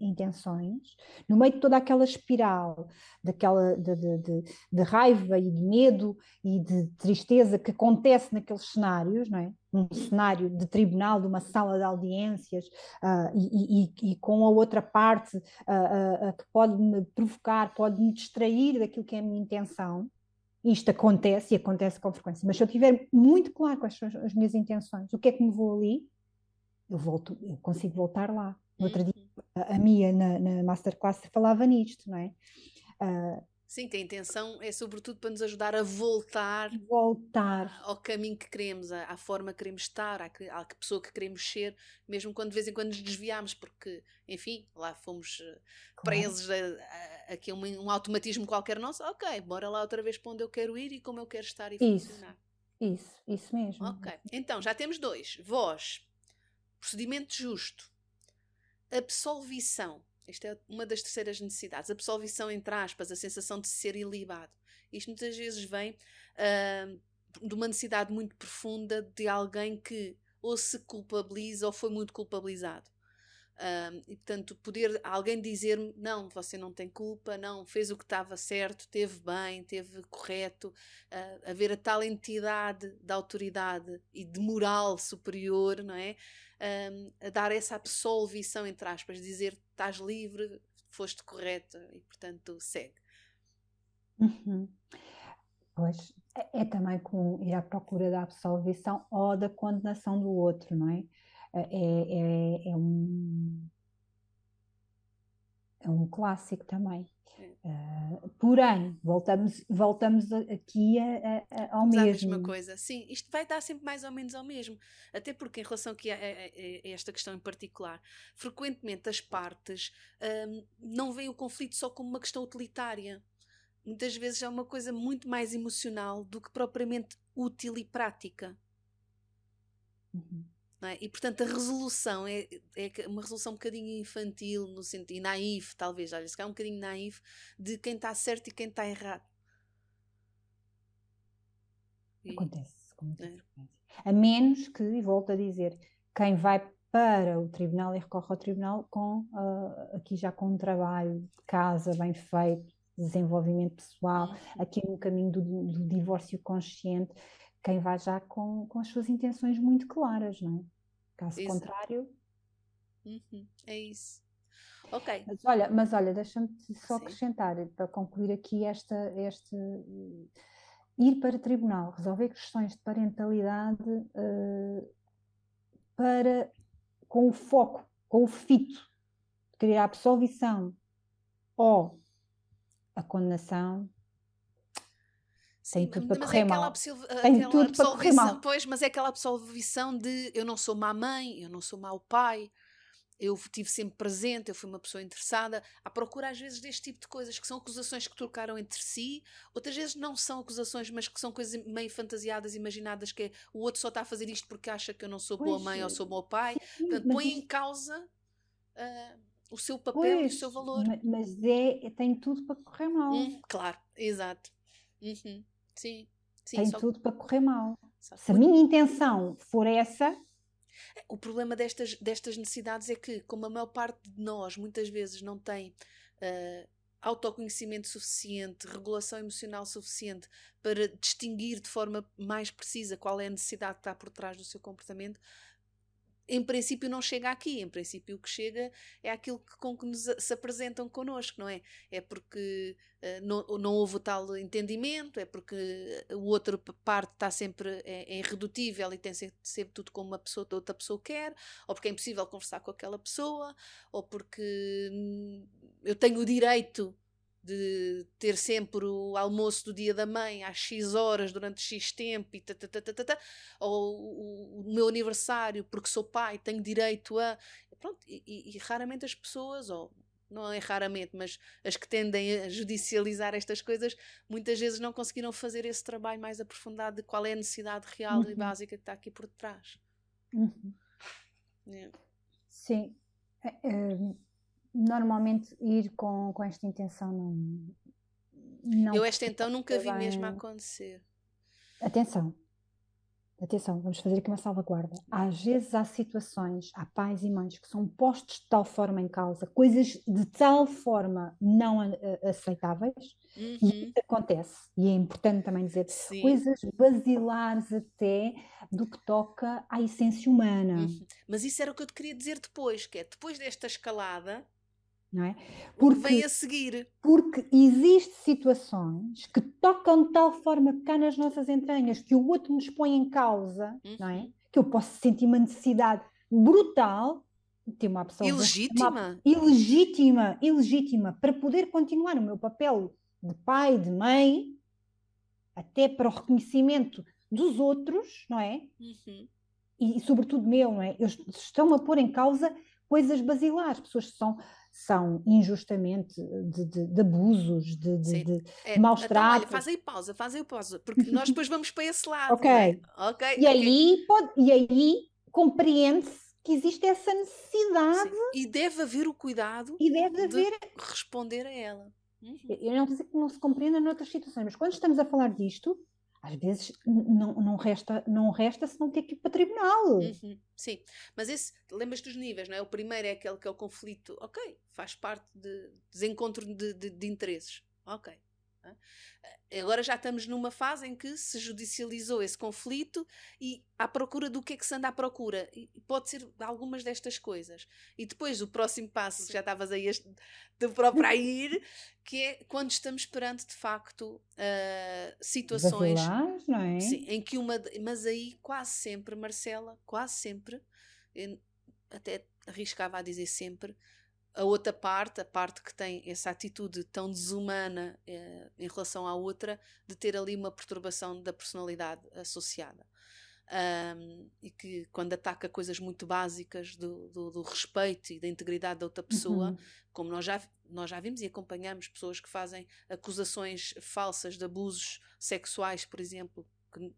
intenções, no meio de toda aquela espiral daquela, de, de, de, de, raiva e de medo e de tristeza que acontece naqueles cenários, não é? um cenário de tribunal, de uma sala de audiências, uh, e, e, e, com a outra parte uh, uh, que pode me provocar, pode me distrair daquilo que é a minha intenção, isto acontece e acontece com frequência, mas se eu tiver muito claro quais são as minhas intenções, o que é que me vou ali, eu volto, eu consigo voltar lá. No outro dia, uhum. a, a Mia na, na Masterclass falava nisto, não é? Uh, Sim, que a intenção é sobretudo para nos ajudar a voltar, voltar. ao caminho que queremos, à, à forma que queremos estar, à, à, pessoa que queremos ser, mesmo quando de vez em quando nos desviamos, porque, enfim, lá fomos eh, claro. presos a, a, a, a um, um, automatismo qualquer nosso. Ok, bora lá outra vez para onde eu quero ir e como eu quero estar e isso, funcionar. Isso, isso mesmo. Ok, então já temos dois: voz, procedimento justo, absolvição esta é uma das terceiras necessidades. Absolvição, entre aspas, a sensação de ser ilibado. Isto muitas vezes vem uh, de uma necessidade muito profunda de alguém que ou se culpabiliza ou foi muito culpabilizado. Uh, e portanto, poder alguém dizer-me: não, você não tem culpa, não, fez o que estava certo, teve bem, teve correto, uh, haver a tal entidade da autoridade e de moral superior, não é? a dar essa absolvição, entre aspas, dizer estás livre, foste correta e, portanto, segue. Uhum. Pois, é, é, também com ir à procura da absolvição ou da condenação do outro, não é? É, é, é um, é um clássico também. Uh, porém, voltamos, voltamos aqui a, a, ao mesmo. a mesma coisa, sim. Isto vai dar sempre mais ou menos ao mesmo. Até porque, em relação aqui a, a, a esta questão em particular, frequentemente as partes um, não veem o conflito só como uma questão utilitária. Muitas vezes é uma coisa muito mais emocional do que propriamente útil e prática. Uhum. É? E portanto a resolução é, é uma resolução um bocadinho infantil no sentido, e naif, talvez, olha, se calhar um bocadinho naif de quem está certo e quem está errado. E, Acontece com muita é. A menos que, e volto a dizer, quem vai para o tribunal e recorre ao tribunal com uh, aqui já com um trabalho de casa bem feito, desenvolvimento pessoal, uhum. aqui no caminho do, do divórcio consciente, quem vai já com, com as suas intenções muito claras, não é? Caso Exato. contrário. Uhum, é isso. Ok. Mas olha, mas olha deixa-me só Sim. acrescentar, para concluir aqui esta, este ir para tribunal, resolver questões de parentalidade uh, para com o foco, com o fito de querer a absolvição ou a condenação tem tudo para correr é mal. Tem tudo para correr mal. Pois, mas é aquela absolvição de eu não sou má mãe, eu não sou mau pai, eu estive sempre presente, eu fui uma pessoa interessada, à procura às vezes deste tipo de coisas, que são acusações que trocaram entre si, outras vezes não são acusações, mas que são coisas meio fantasiadas, imaginadas, que é, o outro só está a fazer isto porque acha que eu não sou pois, boa mãe ou sou bom pai, sim, portanto põe em causa uh, o seu papel pois, e o seu valor. Mas é, tem tudo para correr mal. Hum, claro, exato. Uhum. Sim, sim. Tem tudo para correr mal. Se a minha intenção for essa. O problema destas, destas necessidades é que, como a maior parte de nós muitas vezes não tem uh, autoconhecimento suficiente, regulação emocional suficiente para distinguir de forma mais precisa qual é a necessidade que está por trás do seu comportamento, em princípio não chega aqui, em princípio o que chega é aquilo que, com que nos se apresentam connosco, não é? É porque uh, não, não houve tal entendimento, é porque o outro parte está sempre é, é irredutível e tem sempre, sempre tudo como uma pessoa, outra pessoa quer, ou porque é impossível conversar com aquela pessoa, ou porque hum, eu tenho o direito de ter sempre o almoço do dia da mãe às X horas durante X tempo e tata, ou o, o, meu aniversário porque sou pai, tenho direito a. Pronto, e, e, raramente as pessoas, ou não é raramente, mas as que tendem a judicializar estas coisas, muitas vezes não conseguiram fazer esse trabalho mais aprofundado de qual é a necessidade real uhum. e básica que está aqui por detrás. Uhum. É. Sim. É normalmente ir com, com esta intenção não. não eu esta então nunca vi bem... mesmo acontecer. Atenção, atenção, vamos fazer aqui uma salvaguarda. Às vezes há situações, há pais e mães que são postos de tal forma em causa, coisas de tal forma não aceitáveis, uhum. e isso acontece, e é importante também dizer, Sim. coisas basilares até do que toca à essência humana. Uhum. Mas isso era o que eu te queria dizer depois, que é depois desta escalada, não é? Porque, vem a seguir. Porque existem situações que tocam de tal forma cá nas nossas entranhas que o outro nos põe em causa, uhum. não é? Uhum. Que eu posso sentir uma necessidade brutal de uma pessoa ilegítima. Uma, ilegítima, ilegítima, para poder continuar o meu papel de pai, de mãe, até para o reconhecimento dos outros, não é? Uhum. E, e, sobretudo meu, não é? Eles estão a pôr em causa coisas basilares, pessoas que são são injustamente de, de, de abusos, de, de, de é, maus então, tratos. Olha, faz aí pausa, faz aí pausa, porque nós depois vamos para esse lado. ok. É? okay. E, okay. Aí pode, e aí compreende-se que existe essa necessidade. Sim. E deve haver o cuidado e deve haver... de responder a ela. Uhum. Eu não estou a dizer que não se compreenda noutras situações, mas quando estamos a falar disto, às vezes não, não, resta, não resta se não ter que ir para tribunal. Uhum, sim, mas esse, lembras dos níveis, não é? O primeiro é aquele que é o conflito, ok, faz parte de desencontro de, de, de interesses, ok. Agora já estamos numa fase em que se judicializou esse conflito e à procura do que é que se anda à procura. E pode ser algumas destas coisas. E depois o próximo passo, que já estavas aí de próprio a ir, que é quando estamos perante de facto uh, situações não é? sim, em que uma. Mas aí quase sempre, Marcela, quase sempre, até arriscava a dizer sempre, a outra parte, a parte que tem essa atitude tão desumana eh, em relação à outra, de ter ali uma perturbação da personalidade associada. Um, e que quando ataca coisas muito básicas do, do, do, respeito e da integridade da outra pessoa, uhum. como nós já, nós já vimos e acompanhamos pessoas que fazem acusações falsas de abusos sexuais, por exemplo, que,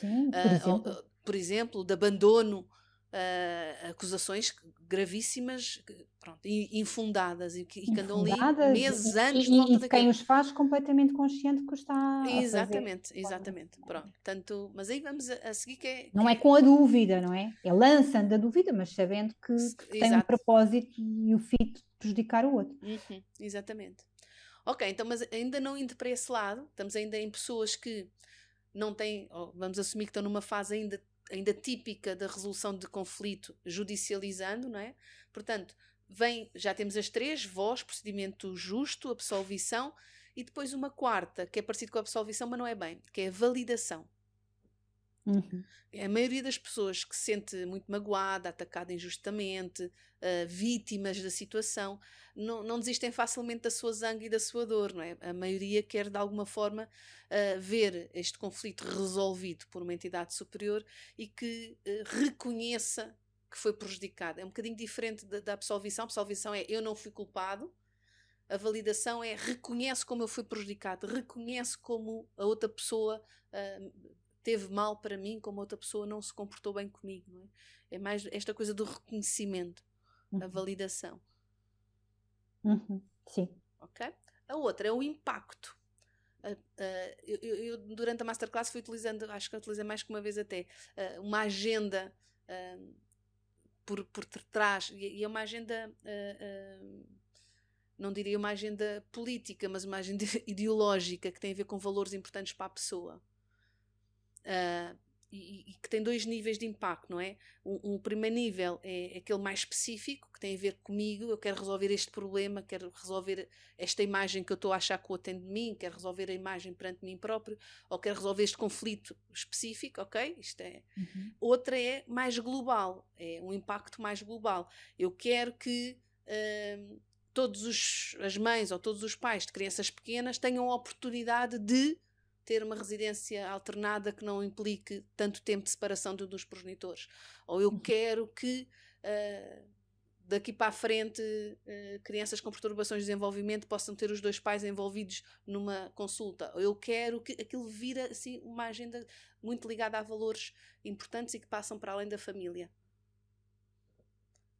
Sim, por, uh, exemplo. Por exemplo, de abandono uh, acusações gravíssimas pronto, infundadas e que, andam ali meses, e, anos. E, e quem os faz completamente consciente que está Exatamente, a exatamente. Pronto, tanto, mas aí vamos a, a, seguir que é... Não é com a dúvida, não é? É lançando a dúvida, mas sabendo que, que tem um propósito e o fito de prejudicar o outro. Uhum, exatamente. Ok, então, mas ainda não indo para esse lado, estamos ainda em pessoas que não têm, vamos assumir que estão numa fase ainda ainda típica da resolução de conflito judicializando, não é? Portanto, vem, já temos as três, voz, procedimento justo, absolvição, e depois uma quarta, que é parecido com a absolvição, mas não é bem, que é a validação. Uhum. A maioria das pessoas que se sente muito magoada, atacada injustamente, uh, vítimas da situação, não, não desistem facilmente da sua zangue e da sua dor, não é? A maioria quer de alguma forma uh, ver este conflito resolvido por uma entidade superior e que uh, reconheça que foi prejudicada. É um bocadinho diferente da, da absolvição. A absolvição é eu não fui culpado, a validação é reconhece como eu fui prejudicado, reconhece como a outra pessoa uh, teve mal para mim, como outra pessoa não se comportou bem comigo. Não é? é mais esta coisa do reconhecimento, uhum. a validação. Uhum. Sim. Ok? A outra é o impacto. Uh, uh, eu, eu, durante a masterclass fui utilizando, acho que utilizei mais que uma vez até, uh, uma agenda por, por trás, e, e é uma agenda não diria uma agenda política, mas uma agenda ideológica que tem a ver com valores importantes para a pessoa. Uh, e, e, que tem dois níveis de impacto, não é? Um, um, primeiro nível é aquele mais específico, que tem a ver comigo, eu quero resolver este problema, quero resolver esta imagem que eu estou a achar que o atende de mim, quero resolver a imagem perante mim próprio, ou quero resolver este conflito específico, ok? Isto é. Uhum. Outra é mais global, é um impacto mais global. Eu quero que uh, todas as mães ou todos os pais de crianças pequenas tenham a oportunidade de ter uma residência alternada que não implique tanto tempo de separação de, dos progenitores. Ou eu uhum. quero que uh, daqui para a frente uh, crianças com perturbações de desenvolvimento possam ter os dois pais envolvidos numa consulta. Ou eu quero que aquilo vira assim uma agenda muito ligada a valores importantes e que passam para além da família.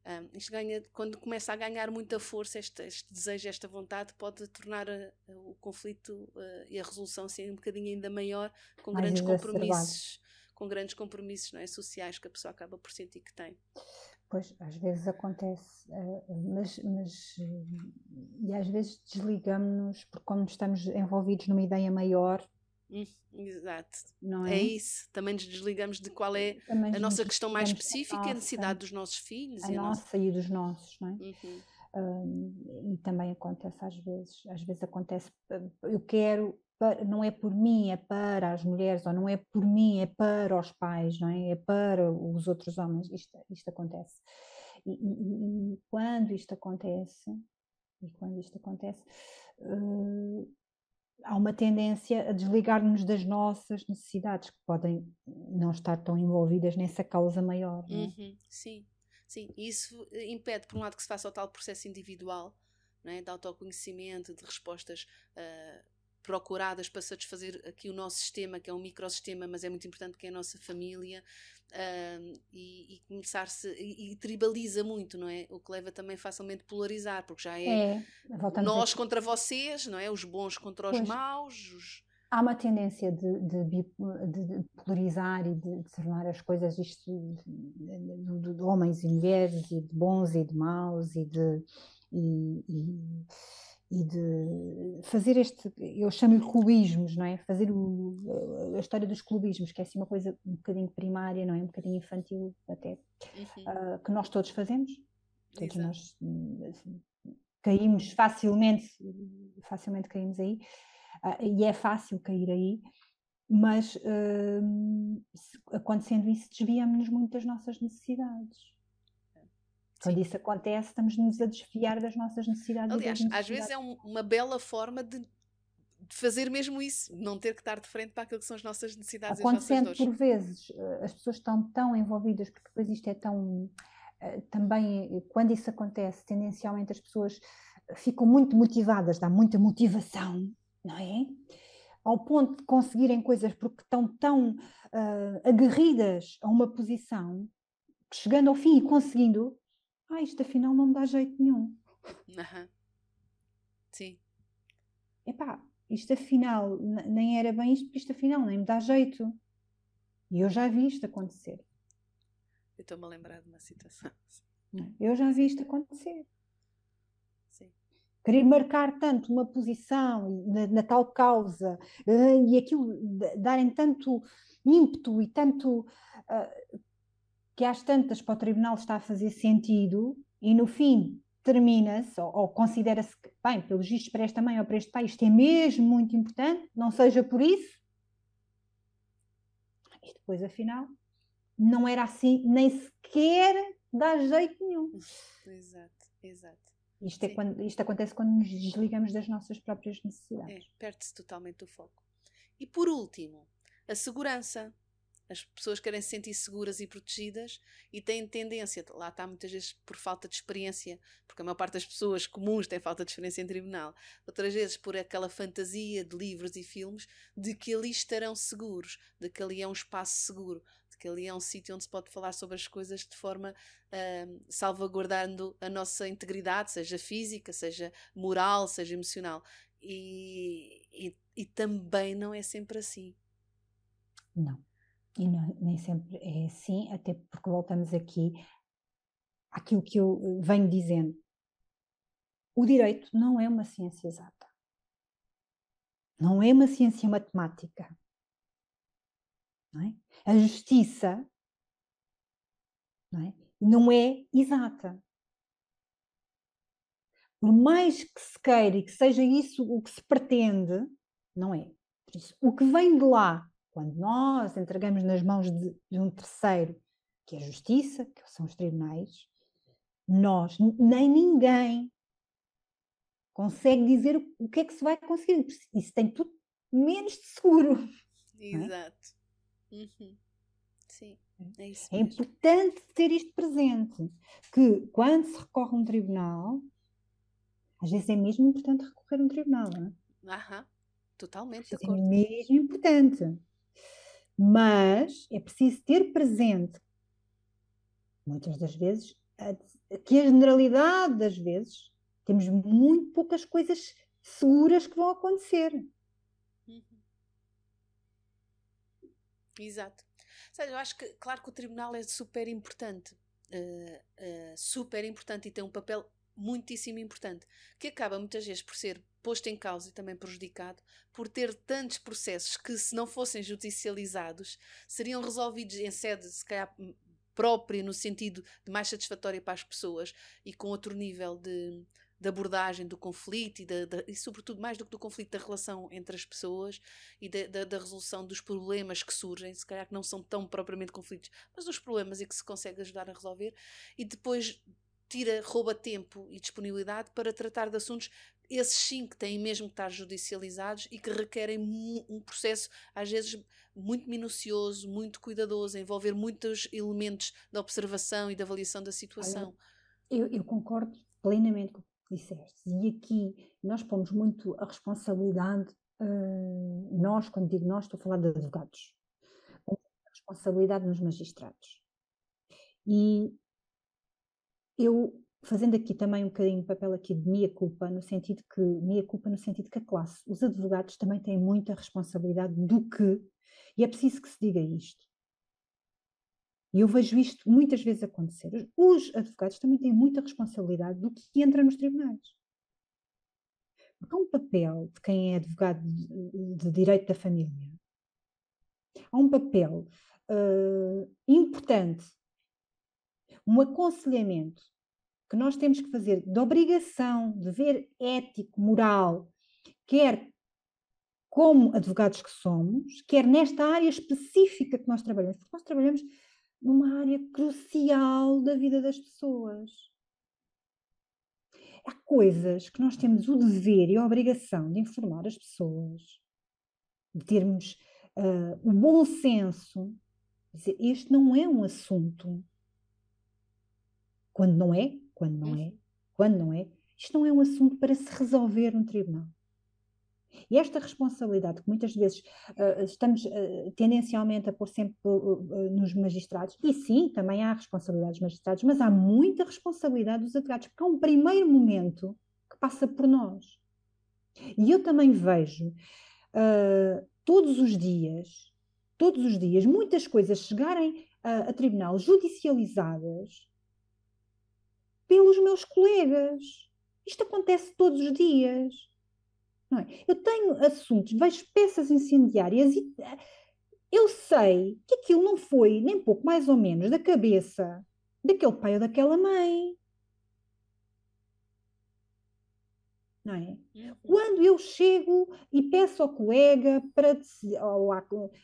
Um, isto ganha, quando começa a ganhar muita força, este, este desejo, esta vontade, pode tornar a, a, o conflito uh, e a resolução assim, um bocadinho ainda maior, com Mais grandes compromissos, com grandes compromissos não é, sociais que a pessoa acaba por sentir que tem. Pois, às vezes acontece, mas, mas e às vezes desligamos-nos porque como estamos envolvidos numa ideia maior, Hum, exato. Não é? é isso. Também nos desligamos de qual é Também a nossa questão mais específica, a, a necessidade dos nossos filhos. A, e a nossa, nossa e dos nossos, não é? Uhum. Um, e também acontece às vezes, às vezes acontece, eu quero, não é por mim, é para as mulheres, ou não é por mim, é para os pais, não é? É para os outros homens, isto, isto acontece. E, e, e quando isto acontece, e quando isto acontece, uh, há uma tendência a desligar-nos das nossas necessidades, que podem não estar tão envolvidas nessa causa maior. É? Uhum, sim, sim. Isso impede, por um lado, que se faça o tal processo individual, não é? de autoconhecimento, de respostas uh, procuradas para satisfazer aqui o nosso sistema, que é um microsistema, mas é muito importante que é a nossa família, uh, e, e começar-se, e, e, tribaliza muito, não é? O que leva também facilmente a polarizar, porque já é, é nós contra vocês, não é? Os bons contra os pois. maus. Os... Há uma tendência de, de, de, polarizar e de, tornar as coisas isto de, de, homens e mulheres e de bons e de maus e de e, e e de fazer este, eu chamo-lhe clubismos, não é? Fazer o, a história dos clubismos, que é assim uma coisa um bocadinho primária, não é? Um bocadinho infantil até, uhum. uh, que nós todos fazemos, todos nós assim, caímos facilmente, facilmente caímos aí, uh, e é fácil cair aí, mas uh, acontecendo isso desviamos-nos muito das nossas necessidades. Quando isso acontece, estamos-nos a desfiar das nossas necessidades. Aliás, necessidades. às vezes é um, uma bela forma de, de, fazer mesmo isso, não ter que estar de frente para aquilo que são as nossas necessidades Acontecendo e as nossas por vezes, eh, as pessoas estão tão envolvidas, porque depois isto é tão. Eh, também, quando isso acontece, tendencialmente as pessoas ficam muito motivadas, dá muita motivação, não é? Ao ponto de conseguirem coisas porque estão tão uh, aguerridas a uma posição, chegando ao fim e conseguindo, ah, isto afinal não me dá jeito nenhum. Uhum. Sim. Epá, isto afinal nem era bem isto, porque isto afinal nem me dá jeito. E eu já vi isto acontecer. Eu estou-me a lembrar de uma situação. Eu já vi isto acontecer. Sim. Querer marcar tanto uma posição na, na tal causa uh, e aquilo darem tanto ímpeto e tanto uh, que às tantas para o tribunal está a fazer sentido e no fim termina-se ou, ou considera-se que, bem, pelos vistos para esta mãe ou para este pai, isto é mesmo muito importante, não seja por isso. E depois, afinal, não era assim, nem sequer dá jeito nenhum. Exato, exato. Isto, é quando, isto acontece quando nos desligamos das nossas próprias necessidades. É, perde-se totalmente o foco. E por último, a segurança. As pessoas querem se sentir seguras e protegidas e têm tendência, lá está muitas vezes por falta de experiência, porque a maior parte das pessoas comuns tem falta de experiência em tribunal, outras vezes por aquela fantasia de livros e filmes de que ali estarão seguros, de que ali é um espaço seguro, de que ali é um sítio onde se pode falar sobre as coisas de forma uh, salvaguardando a nossa integridade, seja física, seja moral, seja emocional. E, e, e também não é sempre assim. Não. E não, nem sempre é assim, até porque voltamos aqui àquilo que eu eh, venho dizendo. o direito não é uma ciência exata. Não é uma ciência matemática. É? A justiça não é? não é exata. Por mais que se queira e que seja isso o que se pretende, não é. Isso, o que vem de lá, quando nós entregamos nas mãos de, de um terceiro, que é a justiça, que são os tribunais, nós, nem ninguém consegue dizer o que é que se vai conseguir. Isso tem tudo menos de seguro. É? Exato. É? Uhum. Sim. É, isso é importante ter isto presente, que quando se recorre a um tribunal, às vezes é mesmo importante recorrer a um tribunal, não é? Aham, totalmente. É mesmo importante. Mas é preciso ter presente, muitas das vezes, que a generalidade das vezes temos muito poucas coisas seguras que vão acontecer. Uhum. Exato. Seja, eu acho que, claro que o tribunal é super importante, uh, uh, super importante e tem um papel muitíssimo importante, que acaba muitas vezes por ser posto em causa e também prejudicado por ter tantos processos que, se não fossem judicializados, seriam resolvidos em sede, se calhar, própria, no sentido de mais satisfatória para as pessoas e com outro nível de, de abordagem do conflito e, da, e, sobretudo, mais do que do conflito, da relação entre as pessoas e da, resolução dos problemas que surgem, se calhar que não são tão propriamente conflitos, mas dos problemas e que se consegue ajudar a resolver, e depois tira, rouba tempo e disponibilidade para tratar de assuntos, esses sim que têm mesmo que estar judicializados e que requerem um processo, às vezes, muito minucioso, muito cuidadoso, envolver muitos elementos da observação e da avaliação da situação. Olha, eu, eu concordo plenamente com disseste. E aqui nós pomos muito a responsabilidade, uh, nós, quando digo nós, estou a falar de advogados, a responsabilidade nos magistrados. E eu, fazendo aqui também um bocadinho o papel aqui de minha culpa, no sentido que, minha culpa no sentido que a classe, os advogados também têm muita responsabilidade do que, e é preciso que se diga isto, e eu vejo isto muitas vezes acontecer. Os advogados também têm muita responsabilidade do que entra nos tribunais. Porque há um papel de quem é advogado de, de direito da família. Há um papel uh, importante, um aconselhamento que nós temos que fazer de obrigação, dever ético, moral, quer como advogados que somos, quer nesta área específica que nós trabalhamos, porque nós trabalhamos numa área crucial da vida das pessoas. Há coisas que nós temos o dever e a obrigação de informar as pessoas, de termos uh, o bom senso, dizer, este não é um assunto. Quando não é, quando não é, quando não é, isto não é um assunto para se resolver no tribunal. E esta responsabilidade, que muitas vezes uh, estamos uh, tendencialmente a pôr sempre uh, nos magistrados, e sim, também há responsabilidade dos magistrados, mas há muita responsabilidade dos advogados, porque há um primeiro momento que passa por nós. E eu também vejo todos os dias, todos os dias, muitas coisas chegarem a, a tribunal judicializadas pelos meus colegas. Isto acontece todos os dias. Não é? Eu tenho assuntos, vejo peças incendiárias e eh, eu sei que aquilo não foi nem pouco mais ou menos da cabeça daquele pai ou daquela mãe. Não é? Uhum. Quando eu chego e peço ao colega para ao,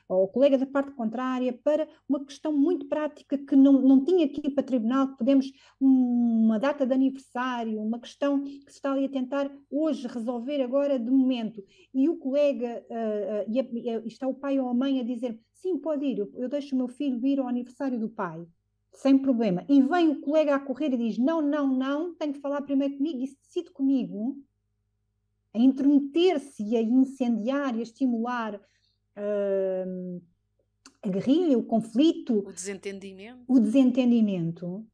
ao, colega da parte contrária para uma questão muito prática que não, não tinha aqui para tribunal, que podemos uma data de aniversário, uma questão que se está ali a tentar hoje resolver agora de momento, e o colega uh, uh, e, a, e, está o pai ou a mãe a dizer sim, pode ir, eu, eu deixo o meu filho ir ao aniversário do pai sem problema. E vem o colega a correr e diz: Não, não, não, tem que falar primeiro comigo e decide comigo a intrometer-se e a incendiar e a estimular uh, a guerrilha, o conflito, o desentendimento. O desentendimento.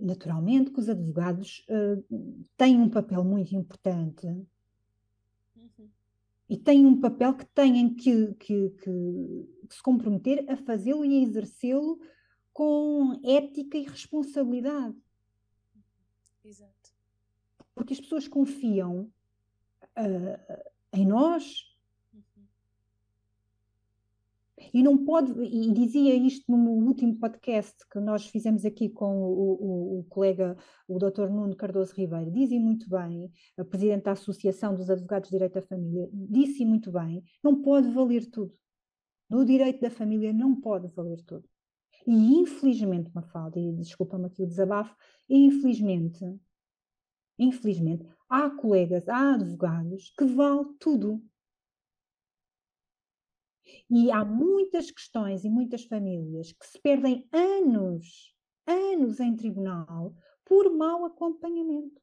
Naturalmente que os advogados uh, têm um papel muito importante uhum. e têm um papel que têm que, que, que, que se comprometer a fazê-lo e a exercê-lo com ética e responsabilidade. Exato. Porque as pessoas confiam uh, em nós. E não pode, e dizia isto no último podcast que nós fizemos aqui com o, o, o colega, o Dr. Nuno Cardoso Ribeiro, dizia muito bem, a Presidente da Associação dos Advogados de Direito da Família, disse muito bem, não pode valer tudo. No direito da família não pode valer tudo. E infelizmente, Mafalda, e desculpa-me aqui o desabafo, infelizmente, infelizmente, há colegas, há advogados que vale tudo. E há muitas questões e muitas famílias que se perdem anos, anos em tribunal por mau acompanhamento.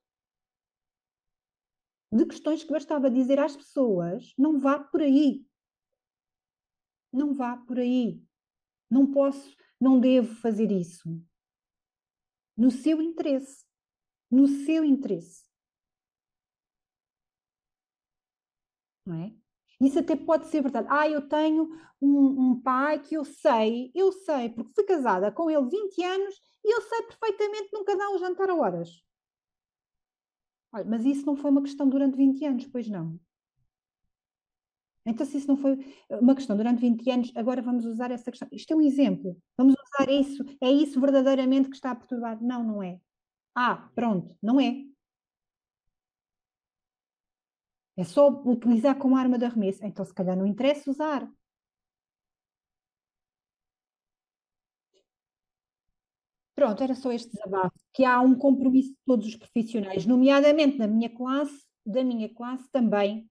De questões que bastava dizer às pessoas: não vá por aí. Não vá por aí. Não posso, não devo fazer isso. No seu interesse. No seu interesse. Não é? Isso até pode ser verdade. Ah, eu tenho um, um, pai que eu sei, eu sei, porque fui casada com ele 20 anos e eu sei perfeitamente nunca dá um jantar a horas. Olha, mas isso não foi uma questão durante 20 anos, pois não? Então, se isso não foi uma questão durante 20 anos, agora vamos usar essa questão. Isto é um exemplo. Vamos usar isso. É isso verdadeiramente que está a perturbar? Não, não é. Ah, pronto, não é. É só utilizar como arma de arremesso. Então, se calhar, não interessa usar. Pronto, era só este desabafo. Que há um compromisso de todos os profissionais, nomeadamente na minha classe, da minha classe também,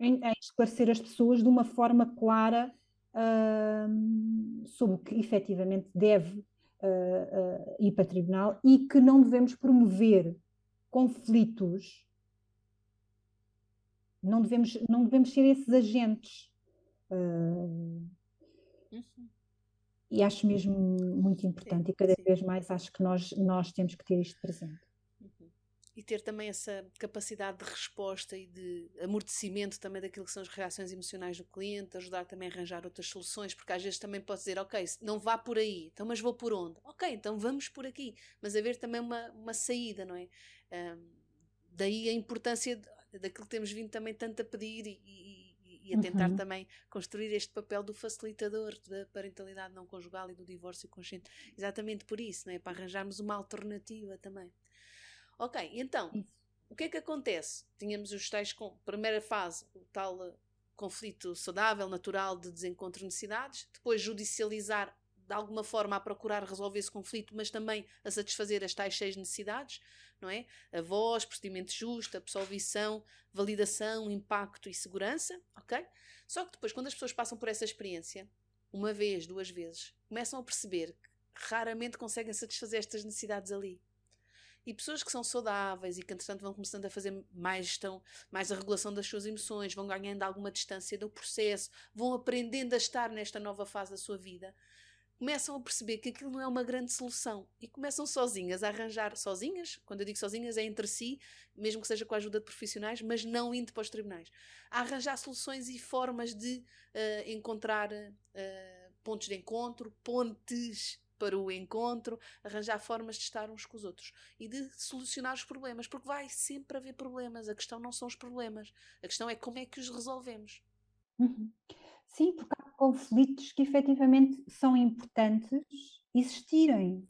em, em esclarecer as pessoas de uma forma clara uh, sobre o que efetivamente deve uh, ir para tribunal e que não devemos promover conflitos não devemos, não devemos ser esses agentes. Uh. E acho mesmo muito importante, e cada vez mais acho que nós, nós temos que ter isto presente. E ter também essa capacidade de resposta e de amortecimento também daquilo que são as reações emocionais do cliente, ajudar também a arranjar outras soluções, porque às vezes também pode dizer, ok, não vá por aí, então mas vou por onde? Ok, então vamos por aqui, mas haver também uma, uma saída, não é? Um, daí a importância de, daquilo que temos vindo também tanto a pedir e, e, e a tentar uhum. também construir este papel do facilitador da parentalidade não conjugal e do divórcio consciente. Exatamente por isso, né? para arranjarmos uma alternativa também. Ok, então, isso. o que é que acontece? Tínhamos os tais com primeira fase, o tal uh, conflito saudável, natural de desencontro de necessidades, depois judicializar de alguma forma a procurar resolver esse conflito, mas também a satisfazer as tais seis necessidades, não é? A voz, procedimento justo, absolvição, validação, impacto e segurança, ok? Só que depois, quando as pessoas passam por essa experiência, uma vez, duas vezes, começam a perceber que raramente conseguem satisfazer estas necessidades ali. E pessoas que são saudáveis e que, entretanto, vão começando a fazer mais gestão, mais a regulação das suas emoções, vão ganhando alguma distância do processo, vão aprendendo a estar nesta nova fase da sua vida, começam a perceber que aquilo não é uma grande solução e começam sozinhas a arranjar, sozinhas, quando eu digo sozinhas é entre si, mesmo que seja com a ajuda de profissionais, mas não indo para os tribunais, a arranjar soluções e formas de uh, encontrar uh, pontos de encontro, pontes para o encontro, arranjar formas de estar uns com os outros e de solucionar os problemas, porque vai sempre haver problemas. A questão não são os problemas, a questão é como é que os resolvemos. Uhum. Sim, porque há conflitos que efetivamente são importantes existirem.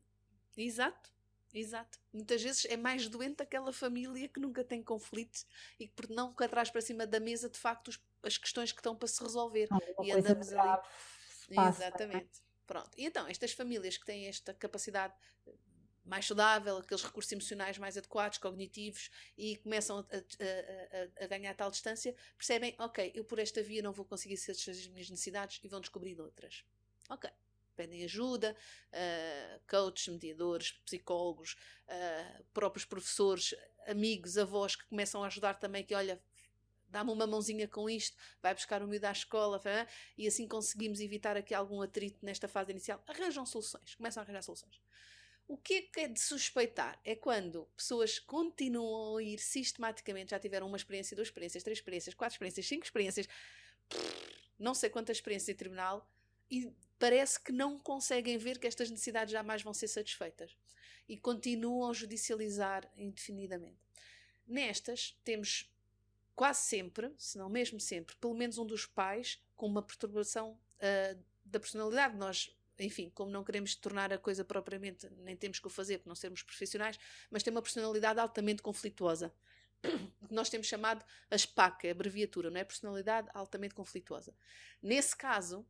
Exato, exato. Muitas vezes é mais doente aquela família que nunca tem conflitos e que por não traz para cima da mesa de facto as questões que estão para se resolver. e andamos ali. É? Exatamente. Pronto. E então, estas famílias que têm esta capacidade mais saudável, aqueles recursos emocionais mais adequados, cognitivos, e começam a, a, a, a, ganhar tal distância, percebem, ok, eu por esta via não vou conseguir satisfazer as minhas necessidades e vão descobrir outras. Ok. Pedem ajuda, uh, coaches, mediadores, psicólogos, uh, próprios professores, amigos, avós que começam a ajudar também, que olha, dá-me uma mãozinha com isto, vai buscar o miúdo à escola, e assim conseguimos evitar aqui algum atrito nesta fase inicial. Arranjam soluções, começam a arranjar soluções. O que é que é de suspeitar? É quando pessoas continuam a ir sistematicamente, já tiveram uma experiência, duas experiências, três experiências, quatro experiências, cinco experiências, não sei quantas experiências em tribunal, e parece que não conseguem ver que estas necessidades jamais vão ser satisfeitas. E continuam a judicializar indefinidamente. Nestas, temos quase sempre, se não mesmo sempre, pelo menos um dos pais com uma perturbação uh, da personalidade. Nós, enfim, como não queremos tornar a coisa propriamente, nem temos que o fazer por não sermos profissionais, mas tem uma personalidade altamente conflituosa. Nós temos chamado a SPAC, a abreviatura, não é? Personalidade altamente conflituosa. Nesse caso,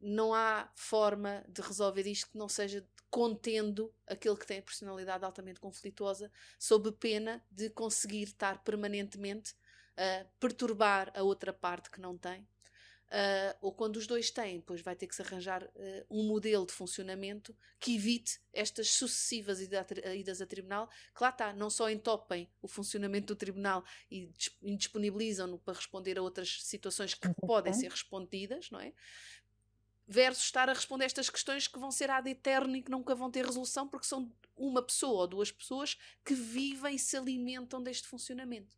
não há forma de resolver isto que não seja contendo aquele que tem a personalidade altamente conflituosa, sob pena de conseguir estar permanentemente a perturbar a outra parte que não tem. Uh, ou quando os dois têm, pois vai ter que se arranjar uh, um modelo de funcionamento que evite estas sucessivas idas a tribunal, que lá está, não só entopem o funcionamento do tribunal e indisponibilizam-no para responder a outras situações que podem ser respondidas, não é? versus estar a responder estas questões que vão ser ad eterno e que nunca vão ter resolução porque são uma pessoa ou duas pessoas que vivem e se alimentam deste funcionamento.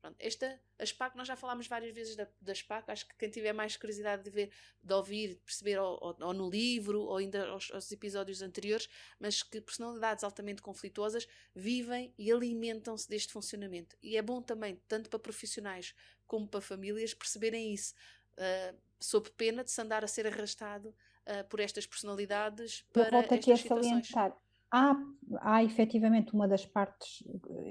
Pronto, esta, a SPAC, nós já falámos várias vezes da, da SPAC, acho que quem tiver mais curiosidade de ver, de ouvir, de perceber ou, ou, ou no livro ou ainda aos, aos, episódios anteriores, mas que personalidades altamente conflituosas vivem e alimentam-se deste funcionamento. E é bom também, tanto para profissionais como para famílias, perceberem isso. Uh, sob pena de se andar a ser arrastado uh, por estas personalidades para Eu volto aqui a salientar. Há, há efetivamente uma das partes,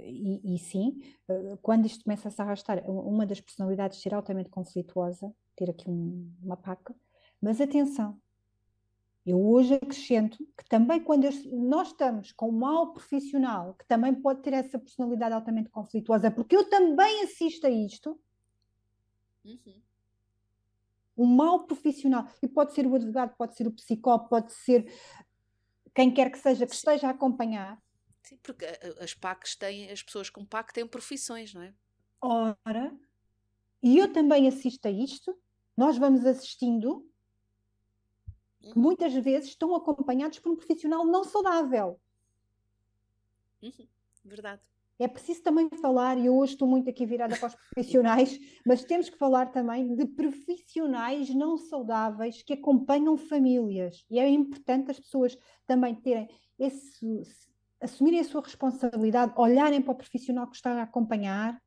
e, e sim, uh, quando isto começa a se arrastar, uma das personalidades ser altamente conflituosa, ter aqui um, uma paca, mas atenção, eu hoje acrescento que também quando eu, nós estamos com um mau profissional, que também pode ter essa personalidade altamente conflituosa, porque eu também assisto a isto, uhum. um mau profissional, e pode ser o advogado, pode ser o psicólogo, pode ser quem quer que seja que esteja a acompanhar. Sim, porque as PACs têm, as pessoas com PAC têm profissões, não é? Ora, e eu também assisto a isto, nós vamos assistindo, uhum. muitas vezes estão acompanhados por um profissional não saudável. Uhum. Verdade. É preciso também falar, e eu hoje estou muito aqui virada para os profissionais, mas temos que falar também de profissionais não saudáveis que acompanham famílias. E é importante as pessoas também terem esse, assumirem a sua responsabilidade, olharem para o profissional que está a acompanhar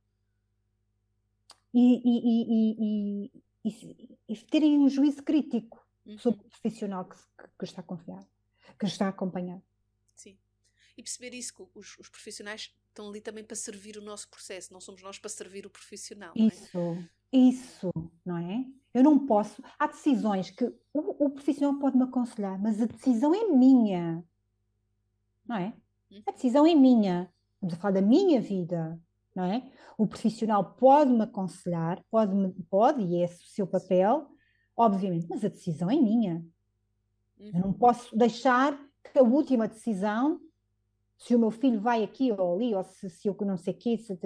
e, e, e, e terem um juízo crítico uhum. sobre o profissional que, que, está a confiar, que está a acompanhar. E perceber isso que os, os profissionais estão ali também para servir o nosso processo, não somos nós para servir o profissional. Isso, é? isso, não é? Eu não posso. Há decisões que o, o profissional pode me aconselhar, mas a decisão é minha, não é? Uhum. A decisão é minha. Estamos a falar da minha vida, não é? O profissional pode me aconselhar, pode, -me, pode e é o seu papel, obviamente, mas a decisão é minha. Eu não uhum. posso deixar que a última decisão se o meu filho vai aqui ou ali, ou se, se eu não sei o quê, se,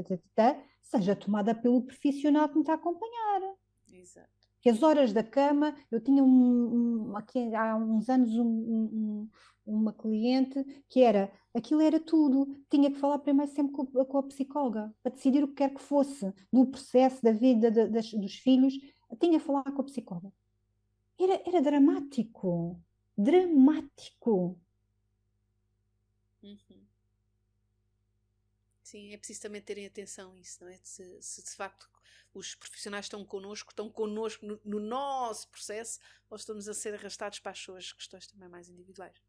seja tomada pelo profissional que me está a acompanhar. Exato. Que as horas da cama, eu tinha um, um aqui há uns anos um, um, uma cliente que era, aquilo era tudo, tinha que falar primeiro sempre com, com, a psicóloga, para decidir o que quer que fosse, do processo da vida de, das, dos filhos, tinha que falar com a psicóloga. Era, era dramático, dramático. Uhum. Sim, é preciso também terem atenção a isso, não é? Se, se de facto os profissionais estão connosco, estão connosco no, no, nosso processo, ou estamos a ser arrastados para as suas questões também mais individuais.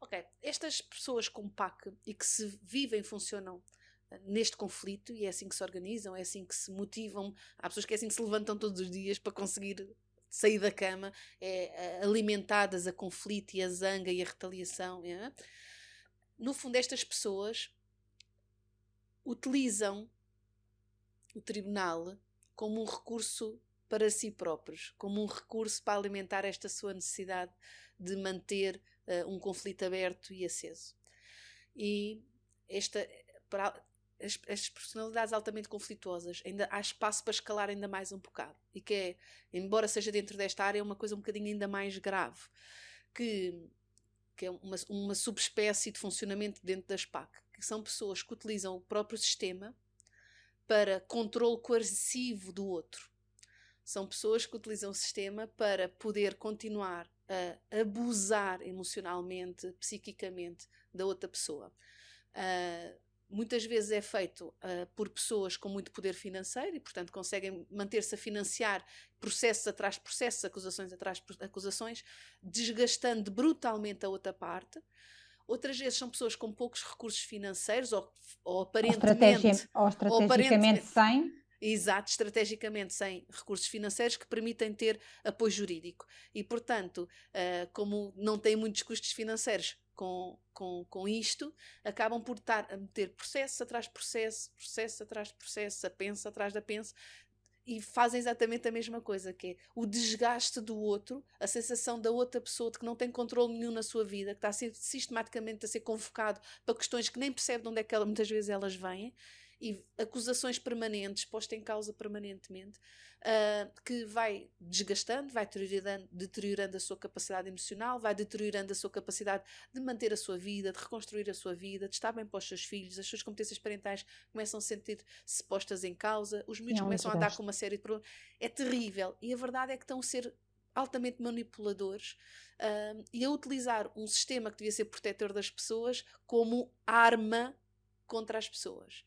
Ok, estas pessoas com PAC e que se vivem, funcionam eh, neste conflito e é assim que se organizam, é assim que se motivam. Há pessoas que é assim que se levantam todos os dias para conseguir sair da cama, é, eh, alimentadas a conflito e a zanga e a retaliação. É? No fundo, estas pessoas utilizam o tribunal como um recurso para si próprios, como um recurso para alimentar esta sua necessidade de manter uh, um conflito aberto e aceso. E esta, para as, as, personalidades altamente conflituosas, ainda há espaço para escalar ainda mais um bocado. E que é, embora seja dentro desta área, é uma coisa um bocadinho ainda mais grave, que, que é uma, uma subespécie de funcionamento dentro da SPAC, que são pessoas que utilizam o próprio sistema para controle coercivo do outro. São pessoas que utilizam o sistema para poder continuar a abusar emocionalmente, psiquicamente da outra pessoa. Uh, muitas vezes é feito uh, por pessoas com muito poder financeiro e, portanto, conseguem manter-se a financiar processos atrás de processos, acusações atrás de acusações, desgastando brutalmente a outra parte. Outras vezes são pessoas com poucos recursos financeiros ou, ou aparentemente... Ou, ou estrategicamente sem Exato, estrategicamente sem recursos financeiros que permitem ter apoio jurídico. E, portanto, uh, como não têm muitos custos financeiros com, com, com isto, acabam por estar a meter processo atrás de processo, processo atrás de processo, a pensa atrás da pensa, e fazem exatamente a mesma coisa, que é o desgaste do outro, a sensação da outra pessoa de que não tem controle nenhum na sua vida, que está a ser sistematicamente a ser convocado para questões que nem percebe de onde é que ela, muitas vezes elas vêm, e acusações permanentes, posta em causa permanentemente, uh, que vai desgastando, vai deteriorando, deteriorando a sua capacidade emocional, vai deteriorando a sua capacidade de manter a sua vida, de reconstruir a sua vida, de estar bem para os seus filhos, as suas competências parentais começam a sentir-se postas em causa, os miúdos Não, começam a andar com uma série de problemas. É terrível. E a verdade é que estão a ser altamente manipuladores uh, e a utilizar um sistema que devia ser protetor das pessoas como arma contra as pessoas.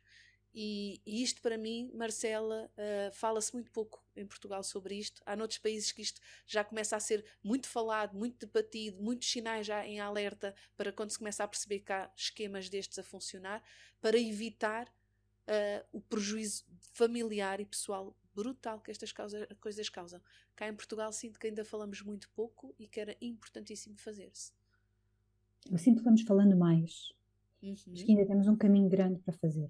E, e, isto para mim, Marcela, uh, fala-se muito pouco em Portugal sobre isto. Há noutros países que isto já começa a ser muito falado, muito debatido, muitos sinais já em alerta para quando se começa a perceber que há esquemas destes a funcionar, para evitar uh, o prejuízo familiar e pessoal brutal que estas causa, coisas causam. Cá em Portugal sinto que ainda falamos muito pouco e que era importantíssimo fazer-se. Eu sinto que vamos falando mais. Uhum. Acho que ainda temos um caminho grande para fazer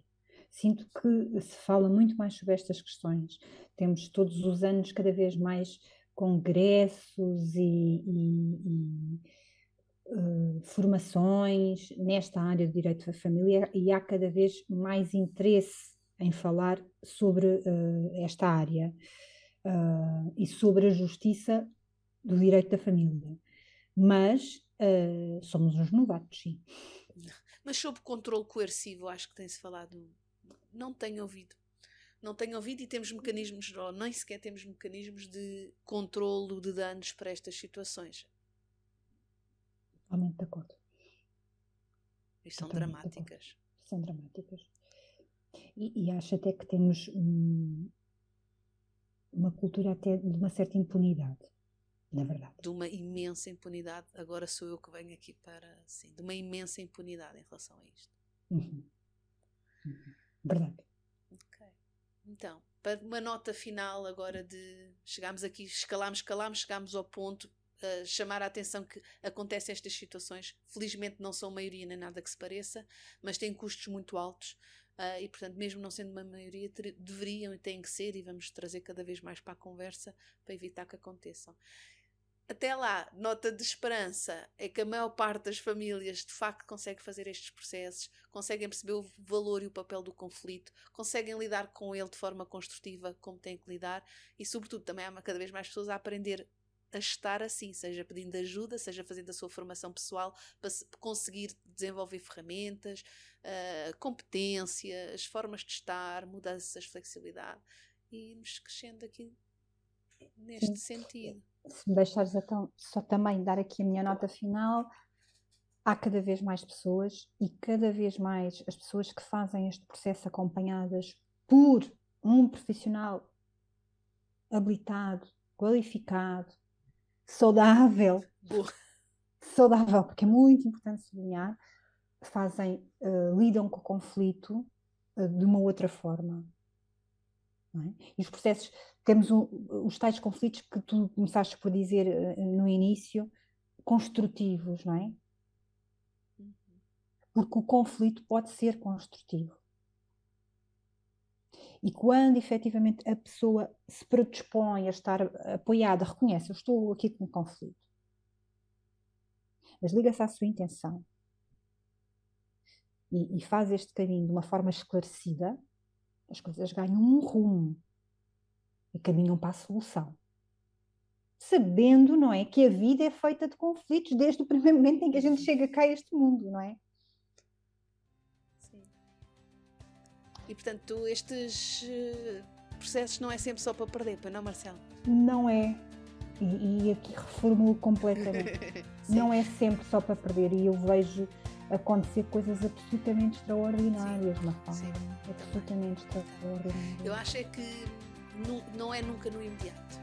sinto que se fala muito mais sobre estas questões. Temos todos os anos cada vez mais congressos e, e, e uh, formações nesta área do direito da família e há cada vez mais interesse em falar sobre uh, esta área uh, e sobre a justiça do direito da família. Mas somos uns novatos, sim. Mas sobre controle coercivo, acho que tem-se falado não tenho ouvido. Não tenho ouvido e temos mecanismos, ou nem sequer temos mecanismos de controlo de danos para estas situações. Totalmente de acordo. E são dramáticas. São dramáticas. E, e, acho até que temos um, uma cultura até de uma certa impunidade, na verdade. De uma imensa impunidade. Agora sou eu que venho aqui para, sim, de uma imensa impunidade em relação a isto. Uhum. Uhum. Verdade. Ok. Então, para uma nota final agora de chegámos aqui, escalámos, escalámos, chegámos ao ponto, uh, chamar a atenção que acontecem estas situações. Felizmente não são maioria nem nada que se pareça, mas têm custos muito altos. Uh, e, portanto, mesmo não sendo uma maioria, deveriam e têm que ser, e vamos trazer cada vez mais para a conversa para evitar que aconteçam até lá, nota de esperança é que a maior parte das famílias de facto consegue fazer estes processos, conseguem perceber o valor e o papel do conflito, conseguem lidar com ele de forma construtiva como têm que lidar e, sobretudo, também há cada vez mais pessoas a aprender a estar assim, seja pedindo ajuda, seja fazendo a sua formação pessoal para conseguir desenvolver ferramentas, uh, competências, formas de estar, mudanças, flexibilidade e irmos crescendo aqui neste Sim. sentido se me deixares então só também dar aqui a minha nota final, há cada vez mais pessoas e cada vez mais as pessoas que fazem este processo acompanhadas por um profissional habilitado, qualificado, saudável, saudável, porque é muito importante sublinhar, fazem, uh, lidam com o conflito uh, de uma outra forma. É? E os processos temos um, os tais conflitos que tu começaste por dizer uh, no início, construtivos, não é? Uhum. Porque o conflito pode ser construtivo. E quando efetivamente a pessoa se predispõe a estar apoiada, reconhece, eu estou aqui com um conflito, mas liga-se à sua intenção e, e faz este caminho de uma forma esclarecida, as coisas ganham um rumo e caminham para a solução. Sabendo, não é, que a vida é feita de conflitos desde o primeiro momento em que a gente chega cá a este mundo, não é? Sim. E portanto, estes eh, processos não é sempre só para perder, para não, Marcelo? Não é. E, e aqui reformulo completamente. não é sempre só para perder. E eu vejo acontecer coisas absolutamente extraordinárias, sim, Mafalda. Absolutamente extraordinárias. Eu acho é que não é nunca no imediato.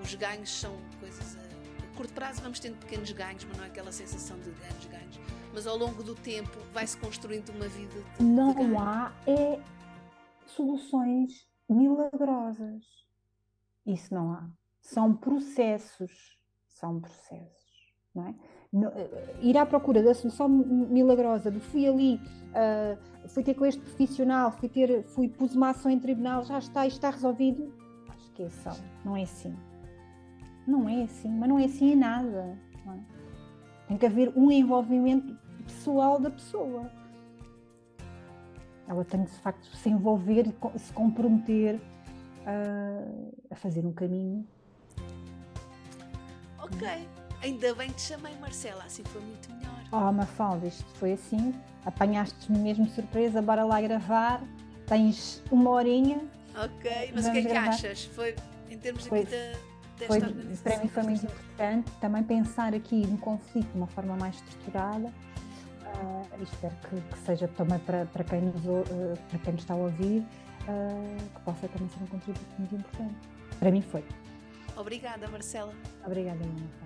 Os ganhos são coisas a, a curto prazo, vamos tendo pequenos ganhos, mas não é aquela sensação de ganhos, ganhos. Mas ao longo do tempo vai-se construindo uma vida de, Não de há é soluções milagrosas. Isso não há. São processos. São processos. Não é? Eh, ir à procura da solução milagrosa, de fui ali, uh, fui ter com este profissional, fui ter, fui pus uma ação em tribunal, já está, está resolvido. Esqueçam, não é assim. Não é assim, mas não é assim em nada. É? Tem que haver um envolvimento pessoal da pessoa. Ela tem de, de facto se envolver se comprometer uh, a fazer um caminho. Ok. Ainda bem que te chamei, Marcela, assim foi muito melhor. Oh, Mafalda, isto foi assim. Apanhaste-me mesmo surpresa, bora lá gravar. Tens uma horinha. Ok, mas o que é que gravar. achas? Foi em termos foi, aqui da, foi, Para mim foi muito importante também pensar aqui no conflito de uma forma mais estruturada. Uh, espero que, que, seja também para, para, quem nos, uh, para quem nos está a ouvir, uh, que possa também ser um contributo muito importante. Para mim foi. Obrigada, Marcela. Obrigada, Ana.